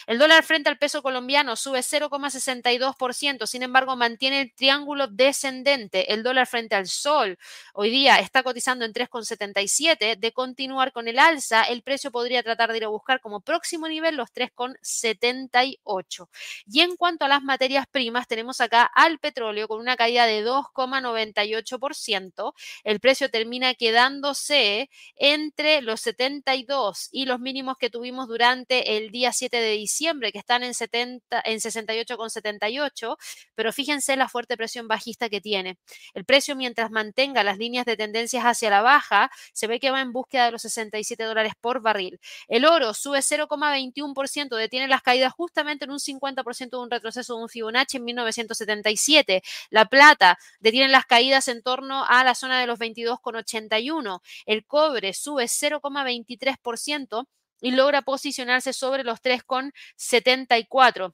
El dólar frente al peso colombiano sube 0,62%, sin embargo mantiene el triángulo descendente. El dólar frente al sol hoy día está cotizando en 3,77. De continuar con el alza, el precio podría tratar de ir a buscar como próximo nivel los 3,78. Y en cuanto a las materias primas, tenemos acá al petróleo con una caída de 2,98%. El precio termina quedándose entre los 72 y los mínimos que tuvimos durante el día 7 de diciembre, que están en, 70, en 68,78, pero fíjense la fuerte presión bajista que tiene. El precio, mientras mantenga las líneas de tendencias hacia la baja, se ve que va en búsqueda de los 67 dólares por barril. El oro sube 0,21%, detiene las caídas justamente en un 50% de un retroceso Fibonacci en 1977. La plata detiene las caídas en torno a la zona de los 22,81. El cobre sube 0,23% y logra posicionarse sobre los 3,74.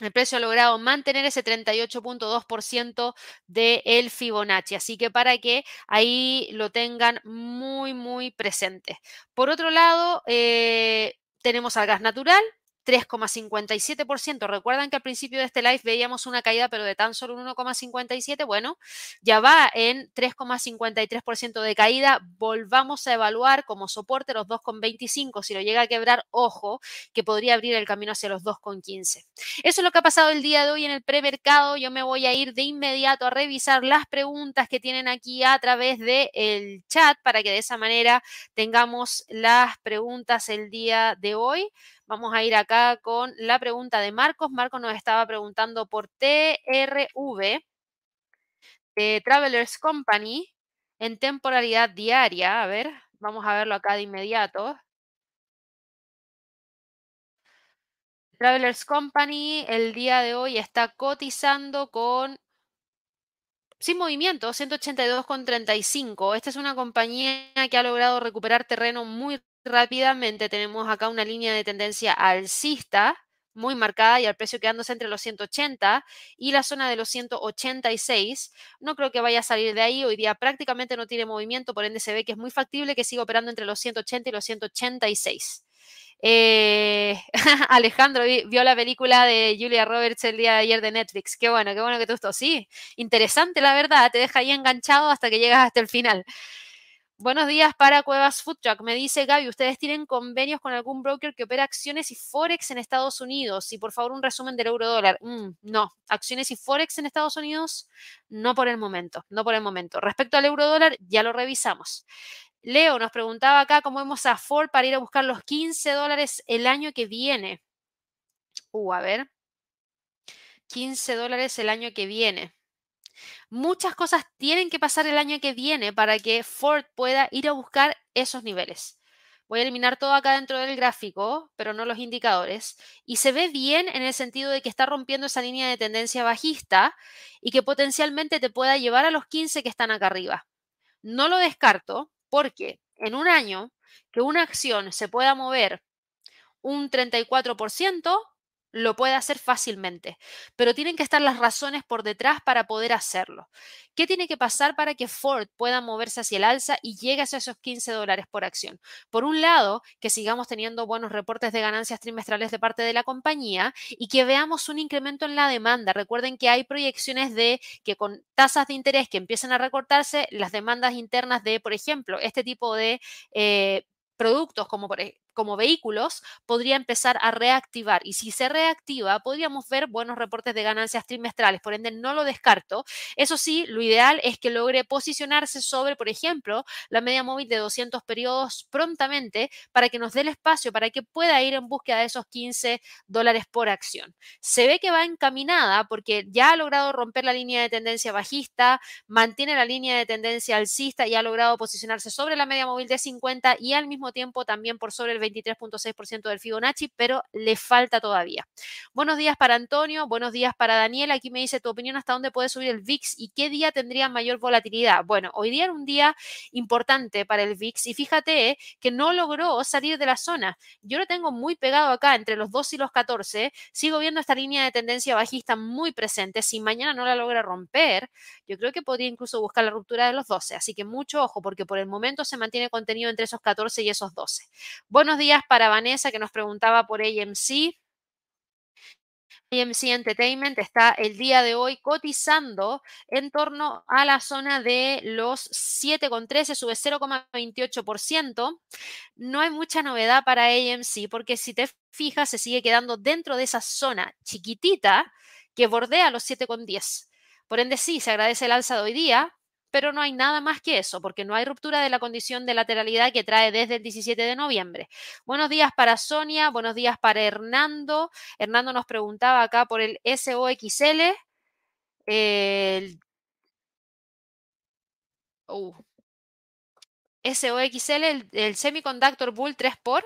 El precio ha logrado mantener ese 38.2% del Fibonacci. Así que para que ahí lo tengan muy, muy presente. Por otro lado, eh, tenemos al gas natural, 3,57%. Recuerdan que al principio de este live veíamos una caída, pero de tan solo un 1,57. Bueno, ya va en 3,53% de caída. Volvamos a evaluar como soporte los 2,25. Si lo llega a quebrar, ojo, que podría abrir el camino hacia los 2,15. Eso es lo que ha pasado el día de hoy en el premercado. Yo me voy a ir de inmediato a revisar las preguntas que tienen aquí a través del el chat para que de esa manera tengamos las preguntas el día de hoy. Vamos a ir acá con la pregunta de Marcos. Marcos nos estaba preguntando por TRV, de Travelers Company, en temporalidad diaria. A ver, vamos a verlo acá de inmediato. Travelers Company el día de hoy está cotizando con sin movimiento, 182,35. Esta es una compañía que ha logrado recuperar terreno muy rápidamente tenemos acá una línea de tendencia alcista muy marcada y al precio quedándose entre los 180 y la zona de los 186. No creo que vaya a salir de ahí. Hoy día prácticamente no tiene movimiento, por ende se ve que es muy factible que siga operando entre los 180 y los 186. Eh, Alejandro vio la película de Julia Roberts el día de ayer de Netflix. Qué bueno, qué bueno que te gustó. Sí, interesante la verdad. Te deja ahí enganchado hasta que llegas hasta el final. Buenos días para Cuevas Food Truck. Me dice Gaby, ¿ustedes tienen convenios con algún broker que opera acciones y forex en Estados Unidos? Y por favor, un resumen del euro dólar. Mm, no, acciones y forex en Estados Unidos, no por el momento, no por el momento. Respecto al euro dólar, ya lo revisamos. Leo nos preguntaba acá cómo vemos a Ford para ir a buscar los 15 dólares el año que viene. Uh, a ver. 15 dólares el año que viene. Muchas cosas tienen que pasar el año que viene para que Ford pueda ir a buscar esos niveles. Voy a eliminar todo acá dentro del gráfico, pero no los indicadores. Y se ve bien en el sentido de que está rompiendo esa línea de tendencia bajista y que potencialmente te pueda llevar a los 15 que están acá arriba. No lo descarto porque en un año que una acción se pueda mover un 34%, lo puede hacer fácilmente, pero tienen que estar las razones por detrás para poder hacerlo. ¿Qué tiene que pasar para que Ford pueda moverse hacia el alza y llegue a esos 15 dólares por acción? Por un lado, que sigamos teniendo buenos reportes de ganancias trimestrales de parte de la compañía y que veamos un incremento en la demanda. Recuerden que hay proyecciones de que con tasas de interés que empiezan a recortarse, las demandas internas de, por ejemplo, este tipo de eh, productos como, por, como vehículos podría empezar a reactivar. Y si se reactiva, podríamos ver buenos reportes de ganancias trimestrales. Por ende, no lo descarto. Eso sí, lo ideal es que logre posicionarse sobre, por ejemplo, la media móvil de 200 periodos prontamente para que nos dé el espacio para que pueda ir en búsqueda de esos 15 dólares por acción. Se ve que va encaminada porque ya ha logrado romper la línea de tendencia bajista, mantiene la línea de tendencia alcista y ha logrado posicionarse sobre la media móvil de 50 y al mismo tiempo también por sobre el 23.6% del Fibonacci, pero le falta todavía. Buenos días para Antonio, buenos días para Daniel. Aquí me dice tu opinión hasta dónde puede subir el VIX y qué día tendría mayor volatilidad. Bueno, hoy día era un día importante para el VIX y fíjate que no logró salir de la zona. Yo lo tengo muy pegado acá entre los 2 y los 14. Sigo viendo esta línea de tendencia bajista muy presente. Si mañana no la logra romper, yo creo que podría incluso buscar la ruptura de los 12. Así que mucho ojo porque por el momento se mantiene contenido entre esos 14 y esos 12. Buenos Días para Vanessa que nos preguntaba por AMC. AMC Entertainment está el día de hoy cotizando en torno a la zona de los 7,13, sube 0,28%. No hay mucha novedad para AMC porque si te fijas se sigue quedando dentro de esa zona chiquitita que bordea los 7,10. Por ende, sí, se agradece el alza de hoy día, pero no hay nada más que eso, porque no hay ruptura de la condición de lateralidad que trae desde el 17 de noviembre. Buenos días para Sonia, buenos días para Hernando. Hernando nos preguntaba acá por el SOXL. El, uh, SOXL, el, el Semiconductor Bull 3x.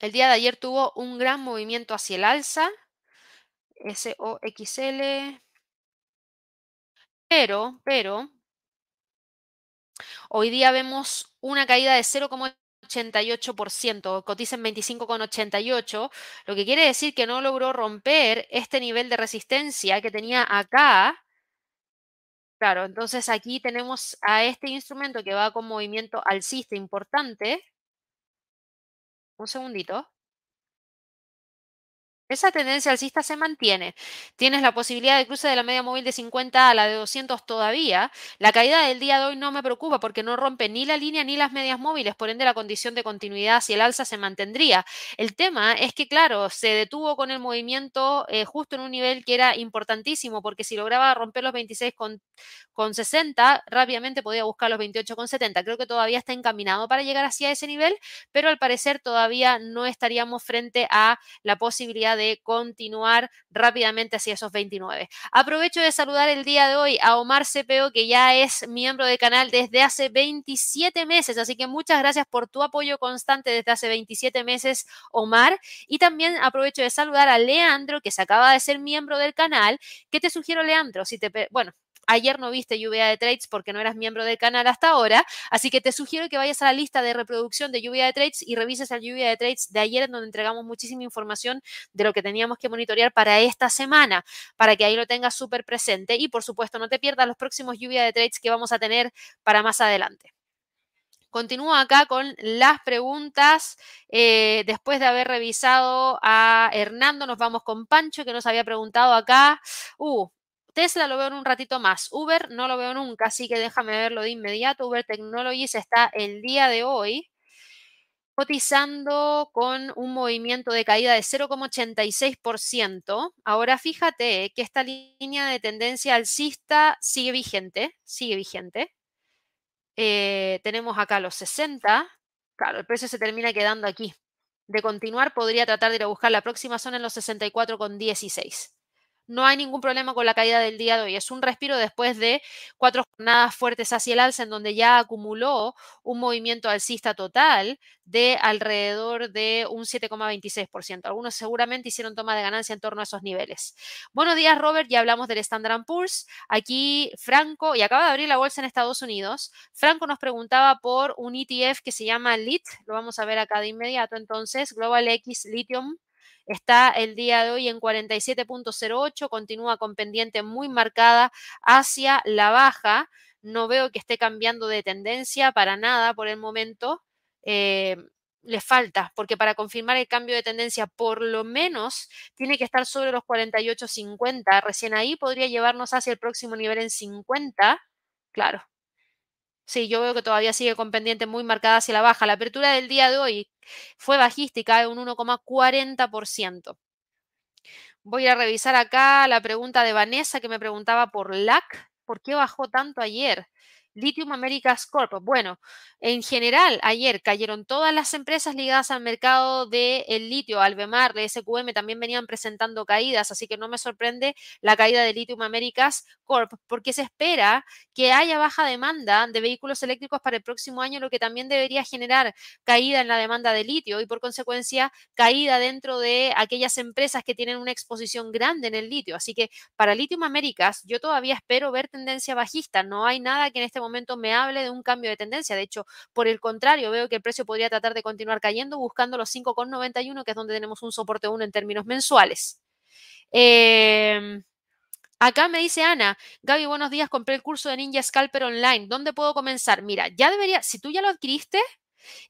El día de ayer tuvo un gran movimiento hacia el alza. SOXL. Pero, pero, hoy día vemos una caída de 0,88%, cotiza en 25,88, lo que quiere decir que no logró romper este nivel de resistencia que tenía acá. Claro, entonces aquí tenemos a este instrumento que va con movimiento alcista importante. Un segundito. Esa tendencia alcista se mantiene. Tienes la posibilidad de cruce de la media móvil de 50 a la de 200 todavía. La caída del día de hoy no me preocupa porque no rompe ni la línea ni las medias móviles, por ende la condición de continuidad si el alza se mantendría. El tema es que, claro, se detuvo con el movimiento eh, justo en un nivel que era importantísimo porque si lograba romper los 26 con, con 60, rápidamente podía buscar los 28 con 70. Creo que todavía está encaminado para llegar hacia ese nivel, pero al parecer todavía no estaríamos frente a la posibilidad de continuar rápidamente hacia esos 29. Aprovecho de saludar el día de hoy a Omar Cepeo, que ya es miembro del canal desde hace 27 meses, así que muchas gracias por tu apoyo constante desde hace 27 meses, Omar. Y también aprovecho de saludar a Leandro, que se acaba de ser miembro del canal. ¿Qué te sugiero, Leandro? Si te, bueno, Ayer no viste lluvia de trades porque no eras miembro del canal hasta ahora, así que te sugiero que vayas a la lista de reproducción de lluvia de trades y revises la lluvia de trades de ayer en donde entregamos muchísima información de lo que teníamos que monitorear para esta semana, para que ahí lo tengas súper presente y por supuesto no te pierdas los próximos lluvia de trades que vamos a tener para más adelante. Continúo acá con las preguntas. Eh, después de haber revisado a Hernando, nos vamos con Pancho, que nos había preguntado acá. Uh, Tesla lo veo en un ratito más. Uber no lo veo nunca, así que déjame verlo de inmediato. Uber Technologies está el día de hoy cotizando con un movimiento de caída de 0,86%. Ahora fíjate que esta línea de tendencia alcista sigue vigente, sigue vigente. Eh, tenemos acá los 60. Claro, el precio se termina quedando aquí. De continuar, podría tratar de ir a buscar la próxima zona en los 64,16 no hay ningún problema con la caída del día de hoy. Es un respiro después de cuatro jornadas fuertes hacia el alza en donde ya acumuló un movimiento alcista total de alrededor de un 7,26%. Algunos seguramente hicieron toma de ganancia en torno a esos niveles. Buenos días, Robert. Ya hablamos del Standard Poor's. Aquí Franco, y acaba de abrir la bolsa en Estados Unidos. Franco nos preguntaba por un ETF que se llama LIT. Lo vamos a ver acá de inmediato. Entonces, Global X Lithium Está el día de hoy en 47.08, continúa con pendiente muy marcada hacia la baja. No veo que esté cambiando de tendencia para nada por el momento. Eh, le falta, porque para confirmar el cambio de tendencia, por lo menos tiene que estar sobre los 48.50. Recién ahí podría llevarnos hacia el próximo nivel en 50. Claro, Sí, yo veo que todavía sigue con pendiente muy marcada hacia la baja. La apertura del día de hoy fue bajista y cae un 1,40%. Voy a revisar acá la pregunta de Vanessa que me preguntaba por LAC. ¿Por qué bajó tanto ayer? Lithium Americas Corp. Bueno, en general, ayer cayeron todas las empresas ligadas al mercado del el litio, Albemar, de SQM también venían presentando caídas, así que no me sorprende la caída de Lithium Americas Corp, porque se espera que haya baja demanda de vehículos eléctricos para el próximo año, lo que también debería generar caída en la demanda de litio y por consecuencia caída dentro de aquellas empresas que tienen una exposición grande en el litio. Así que para Lithium Americas yo todavía espero ver tendencia bajista. No hay nada que en este momento me hable de un cambio de tendencia. De hecho, por el contrario, veo que el precio podría tratar de continuar cayendo buscando los 5,91, que es donde tenemos un soporte 1 en términos mensuales. Em, acá me dice Ana, Gaby, buenos días, compré el curso de Ninja Scalper online. ¿Dónde puedo comenzar? Mira, ya debería, si tú ya lo adquiriste,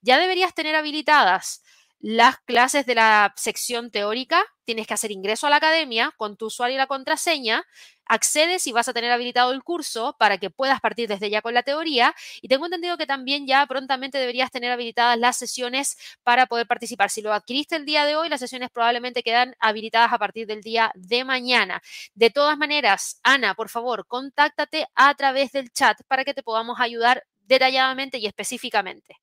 ya deberías tener habilitadas las clases de la sección teórica, tienes que hacer ingreso a la academia con tu usuario y la contraseña, accedes y vas a tener habilitado el curso para que puedas partir desde ya con la teoría. Y tengo entendido que también ya prontamente deberías tener habilitadas las sesiones para poder participar. Si lo adquiriste el día de hoy, las sesiones probablemente quedan habilitadas a partir del día de mañana. De todas maneras, Ana, por favor, contáctate a través del chat para que te podamos ayudar detalladamente y específicamente.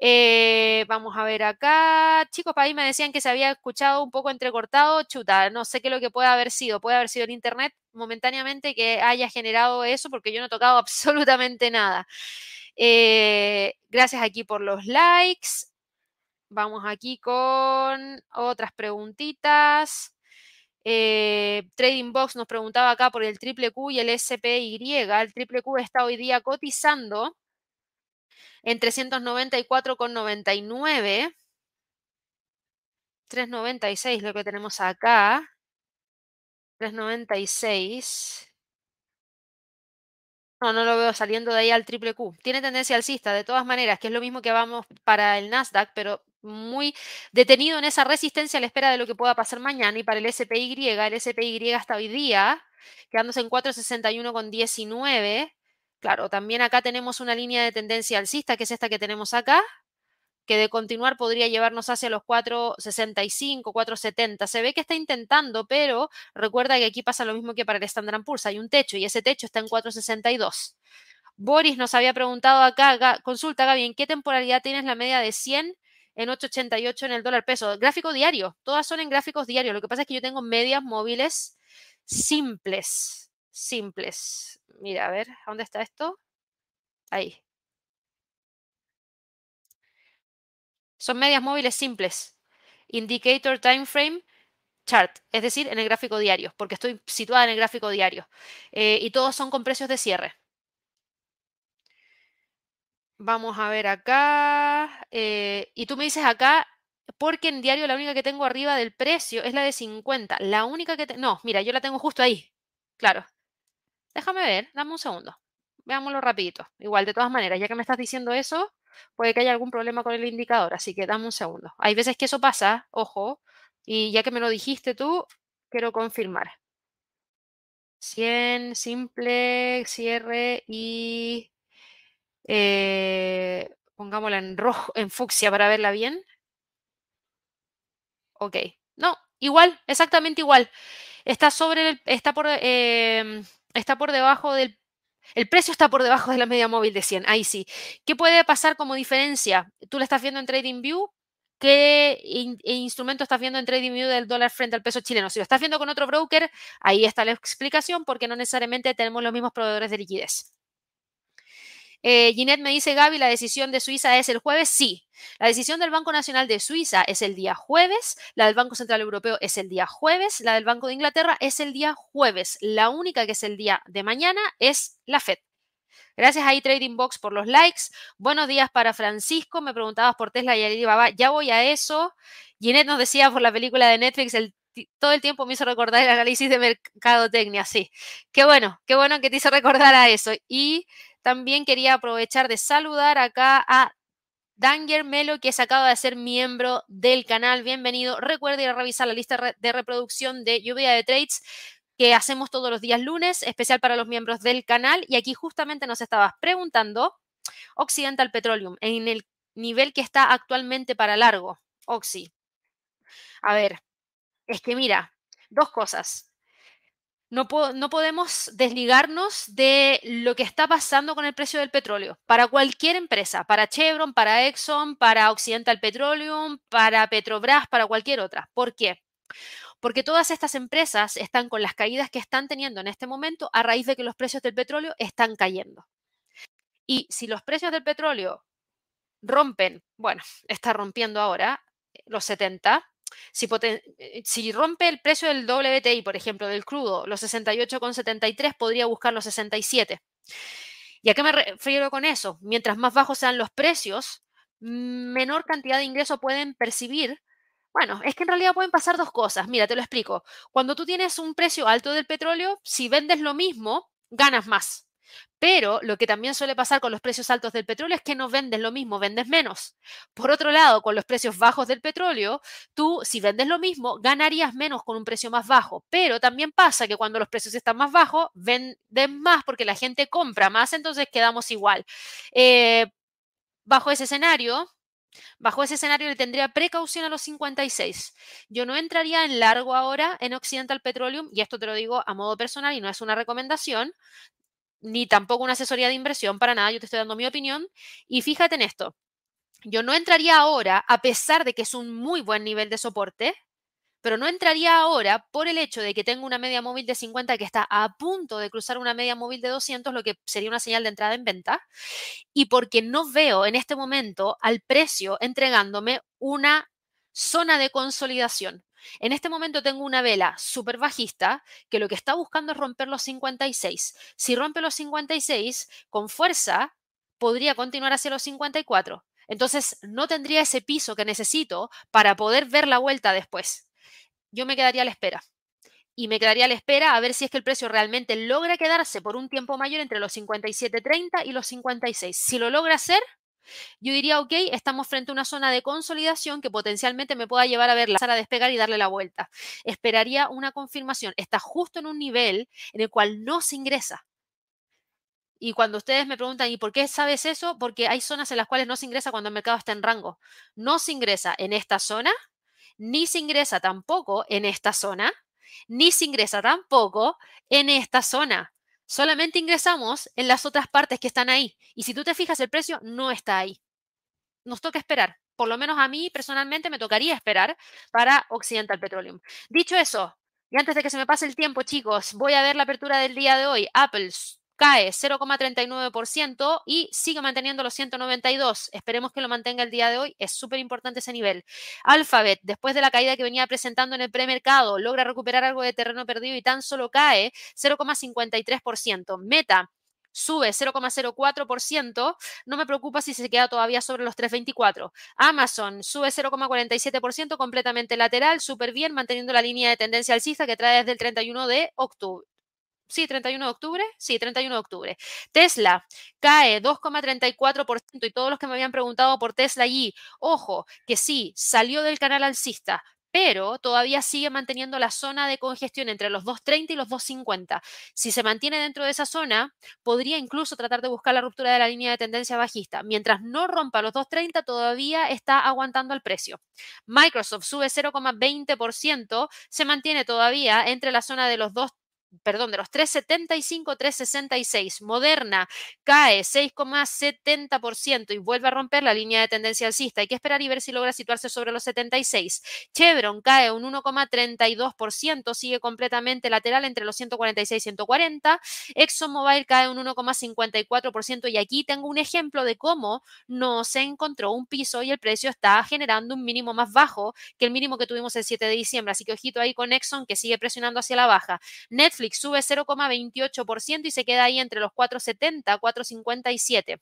Eh, vamos a ver acá. Chicos, para ahí me decían que se había escuchado un poco entrecortado. Chuta, no sé qué lo que puede haber sido. Puede haber sido el internet momentáneamente que haya generado eso porque yo no he tocado absolutamente nada. Eh, gracias aquí por los likes. Vamos aquí con otras preguntitas. Eh, Trading Box nos preguntaba acá por el triple Q y el SPY. El triple Q está hoy día cotizando en 394,99. 396 lo que tenemos acá. 396. No, no lo veo saliendo de ahí al triple Q. Tiene tendencia alcista, de todas maneras, que es lo mismo que vamos para el Nasdaq, pero muy detenido en esa resistencia a la espera de lo que pueda pasar mañana. Y para el SPY, el SPY hasta hoy día, quedándose en 461,19. Claro, también acá tenemos una línea de tendencia alcista, que es esta que tenemos acá, que de continuar podría llevarnos hacia los 4.65, 4.70. Se ve que está intentando, pero recuerda que aquí pasa lo mismo que para el Standard Poor's. Hay un techo y ese techo está en 4.62. Boris nos había preguntado acá, consulta Gaby, ¿en qué temporalidad tienes la media de 100 en 8.88 en el dólar peso? Gráfico diario, todas son en gráficos diarios. Lo que pasa es que yo tengo medias móviles simples, simples. Mira, a ver, ¿dónde está esto? Ahí. Son medias móviles simples. Indicator time frame chart, es decir, en el gráfico diario, porque estoy situada en el gráfico diario. Eh, y todos son con precios de cierre. Vamos a ver acá. Eh, y tú me dices acá, porque en diario la única que tengo arriba del precio es la de 50. La única que... No, mira, yo la tengo justo ahí. Claro. Déjame ver, dame un segundo. Veámoslo rapidito. Igual, de todas maneras, ya que me estás diciendo eso, puede que haya algún problema con el indicador, así que dame un segundo. Hay veces que eso pasa, ojo, y ya que me lo dijiste tú, quiero confirmar. 100, simple, cierre y eh, pongámosla en rojo, en fucsia para verla bien. Ok. No, igual, exactamente igual. Está sobre el, está por, em, está por debajo del el precio está por debajo de la media móvil de 100, ahí sí. ¿Qué puede pasar como diferencia? Tú la estás viendo en TradingView, ¿qué instrumento estás viendo en TradingView del dólar frente al peso chileno? Si lo estás viendo con otro broker, ahí está la explicación porque no necesariamente tenemos los mismos proveedores de liquidez. Eh, Ginette me dice, Gaby, ¿la decisión de Suiza es el jueves? Sí. La decisión del Banco Nacional de Suiza es el día jueves, la del Banco Central Europeo es el día jueves, la del Banco de Inglaterra es el día jueves. La única que es el día de mañana es la FED. Gracias a Trading Box por los likes. Buenos días para Francisco. Me preguntabas por Tesla y Alibaba. Ya voy a eso. Ginette nos decía por la película de Netflix, todo el tiempo me hizo recordar el análisis de mercadotecnia, sí. Qué bueno, qué bueno que te hizo recordar a eso. Y también quería aprovechar de saludar acá a Danger Melo, que se acaba de ser miembro del canal. Bienvenido. Recuerde ir a revisar la lista de reproducción de Lluvia de Trades que hacemos todos los días lunes, especial para los miembros del canal. Y aquí justamente nos estabas preguntando, Occidental Petroleum, en el nivel que está actualmente para largo, Oxy. A ver, es que mira, dos cosas. No, podemos desligarnos de lo que está pasando con el precio del petróleo. Para cualquier empresa, para Chevron, para Exxon, para Occidental Petroleum, para Petrobras, para cualquier otra. ¿Por qué? Porque todas estas empresas están con las caídas que están teniendo en este momento a raíz de que los precios del petróleo están cayendo. Y si los precios del petróleo rompen, bueno, está rompiendo ahora eh, los 70, eh, si, rompe el precio del WTI, por ejemplo, del crudo, los 68,73, podría buscar los 67. ¿Y a qué me refiero con eso? Mientras más bajos sean los precios, menor cantidad de ingreso pueden percibir. Bueno, es que en realidad pueden pasar dos cosas. Mira, te lo explico. Cuando tú tienes un precio alto del petróleo, si vendes lo mismo, ganas más. Pero lo que también suele pasar con los precios altos del petróleo es que no vendes lo mismo, vendes menos. Por otro lado, con los precios bajos del petróleo, tú si vendes lo mismo, ganarías menos con un precio más bajo. Pero también pasa que cuando los precios están más bajos, venden más porque la gente compra más, entonces quedamos igual. Eh, bajo ese escenario, Bajo ese escenario le tendría precaución a los 56. Yo no entraría en largo ahora en Occidental Petroleum, y esto te lo digo a modo personal y no es una recomendación, ni tampoco una asesoría de inversión para nada, yo te estoy dando mi opinión. Y fíjate en esto, yo no entraría ahora, a pesar de que es un muy buen nivel de soporte, pero no entraría ahora por el hecho de que tengo una media móvil de 50 que está a punto de cruzar una media móvil de 200, lo que sería una señal de entrada en venta, y porque no veo en este momento al precio entregándome una zona de consolidación. En este momento tengo una vela súper bajista que lo que está buscando es romper los 56. Si rompe los 56, con fuerza podría continuar hacia los 54. Entonces no tendría ese piso que necesito para poder ver la vuelta después yo me quedaría a la espera. Y me quedaría a la espera a ver si es que el precio realmente logra quedarse por un tiempo mayor entre los 57.30 y los 56. Si lo logra hacer, yo diría, ok, estamos frente a una zona de consolidación que potencialmente me pueda llevar a ver la a despegar y darle la vuelta. Esperaría una confirmación. Está justo en un nivel en el cual no se ingresa. Y cuando ustedes me preguntan, ¿y por qué sabes eso? Porque hay zonas en las cuales no se ingresa cuando el mercado está en rango. No se ingresa en esta zona ni se ingresa tampoco en esta zona, ni se ingresa tampoco en esta zona. Solamente ingresamos en las otras partes que están ahí. Y si tú te fijas, el precio no está ahí. Nos toca esperar. Por lo menos a mí personalmente me tocaría esperar para Occidental Petroleum. Dicho eso, y antes de que se me pase el tiempo, chicos, voy a ver la apertura del día de hoy. Apple cae 0,39% y sigue manteniendo los 192. Esperemos que lo mantenga el día de hoy. Es súper importante ese nivel. Alphabet, después de la caída que venía presentando en el premercado, logra recuperar algo de terreno perdido y tan solo cae 0,53%. Meta sube 0,04%, no me preocupa si se queda todavía sobre los 3,24. Amazon sube 0,47%, completamente lateral, súper bien, manteniendo la línea de tendencia alcista que trae desde el 31 de octubre, Sí, 31 de octubre. Sí, 31 de octubre. Tesla cae 2,34% y todos los que me habían preguntado por Tesla allí, ojo, que sí, salió del canal alcista, pero todavía sigue manteniendo la zona de congestión entre los 2.30 y los 2.50. Si se mantiene dentro de esa zona, podría incluso tratar de buscar la ruptura de la línea de tendencia bajista. Mientras no rompa los 2.30, todavía está aguantando el precio. Microsoft sube 0,20%, se mantiene todavía entre la zona de los 2 perdón, de los 3,75, 3,66. Moderna cae 6,70% y vuelve a romper la línea de tendencia alcista. Hay que esperar y ver si logra situarse sobre los 76. Chevron cae un 1,32%, sigue completamente lateral entre los 146 y 140. ExxonMobil cae un 1,54% y aquí tengo un ejemplo de cómo no se encontró un piso y el precio está generando un mínimo más bajo que el mínimo que tuvimos el 7 de diciembre. Así que ojito ahí con Exxon que sigue presionando hacia la baja. Netflix sube 0,28% y se queda ahí entre los 4,70, 4,57.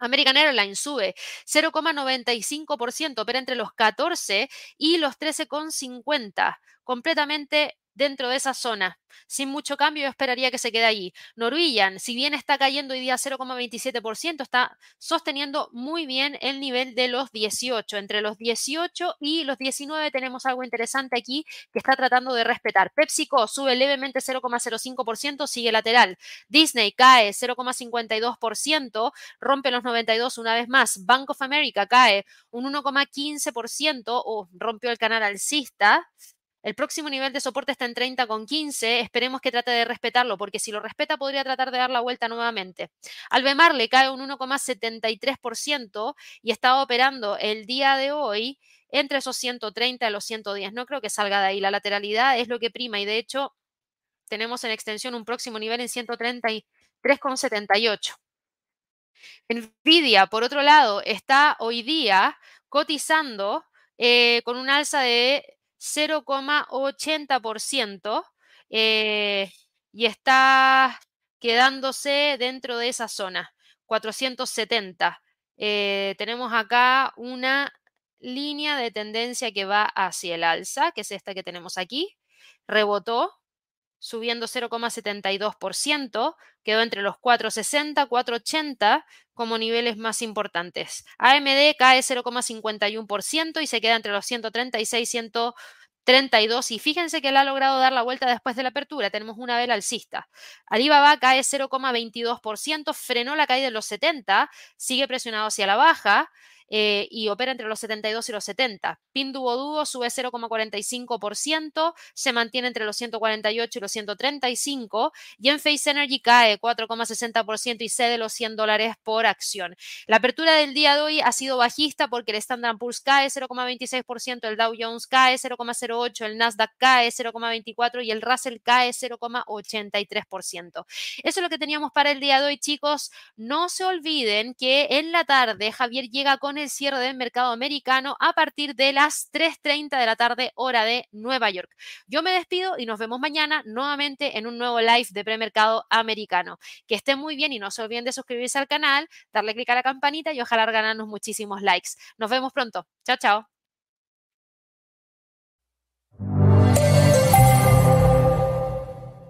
American Airlines sube 0,95%, pero entre los 14 y los 13,50, completamente dentro de esa zona. Sin mucho cambio, yo esperaría que se quede allí. Norwegian, si bien está cayendo hoy día 0,27%, está sosteniendo muy bien el nivel de los 18. Entre los 18 y los 19 tenemos algo interesante aquí que está tratando de respetar. PepsiCo sube levemente 0,05%, sigue lateral. Disney cae 0,52%, rompe los 92 una vez más. Bank of America cae un 1,15% o rompió el canal alcista. El próximo nivel de soporte está en 30,15. Esperemos que trate de respetarlo, porque si lo respeta podría tratar de dar la vuelta nuevamente. Albemar le cae un 1,73% y está operando el día de hoy entre esos 130 y los 110. No creo que salga de ahí. La lateralidad es lo que prima y de hecho tenemos en extensión un próximo nivel en 133,78. Nvidia, por otro lado, está hoy día cotizando eh, con un alza de 0,80% eh, y está quedándose dentro de esa zona, 470. Eh, tenemos acá una línea de tendencia que va hacia el alza, que es esta que tenemos aquí. Rebotó, subiendo 0,72%, quedó entre los 460, 480 como niveles más importantes. AMD cae 0,51% y se queda entre los 136, 132 y fíjense que él ha logrado dar la vuelta después de la apertura. Tenemos una vela alcista. Alibaba cae 0,22%, frenó la caída de los 70, sigue presionado hacia la baja. Eh, y opera entre los 72 y los 70. Pinduoduo sube 0,45%, se mantiene entre los 148 y los 135 y en Face Energy cae 4,60% y cede los 100 dólares por acción. La apertura del día de hoy ha sido bajista porque el Standard Poor's cae 0,26%, el Dow Jones cae 0,08%, el Nasdaq cae 0,24% y el Russell cae 0,83%. Eso es lo que teníamos para el día de hoy, chicos. No se olviden que en la tarde Javier llega con el cierre del mercado americano a partir de las 3.30 de la tarde, hora de Nueva York. Yo me despido y nos vemos mañana nuevamente en un nuevo live de premercado americano. Que estén muy bien y no se olviden de suscribirse al canal, darle clic a la campanita y ojalá ganarnos muchísimos likes. Nos vemos pronto. Chao, chao.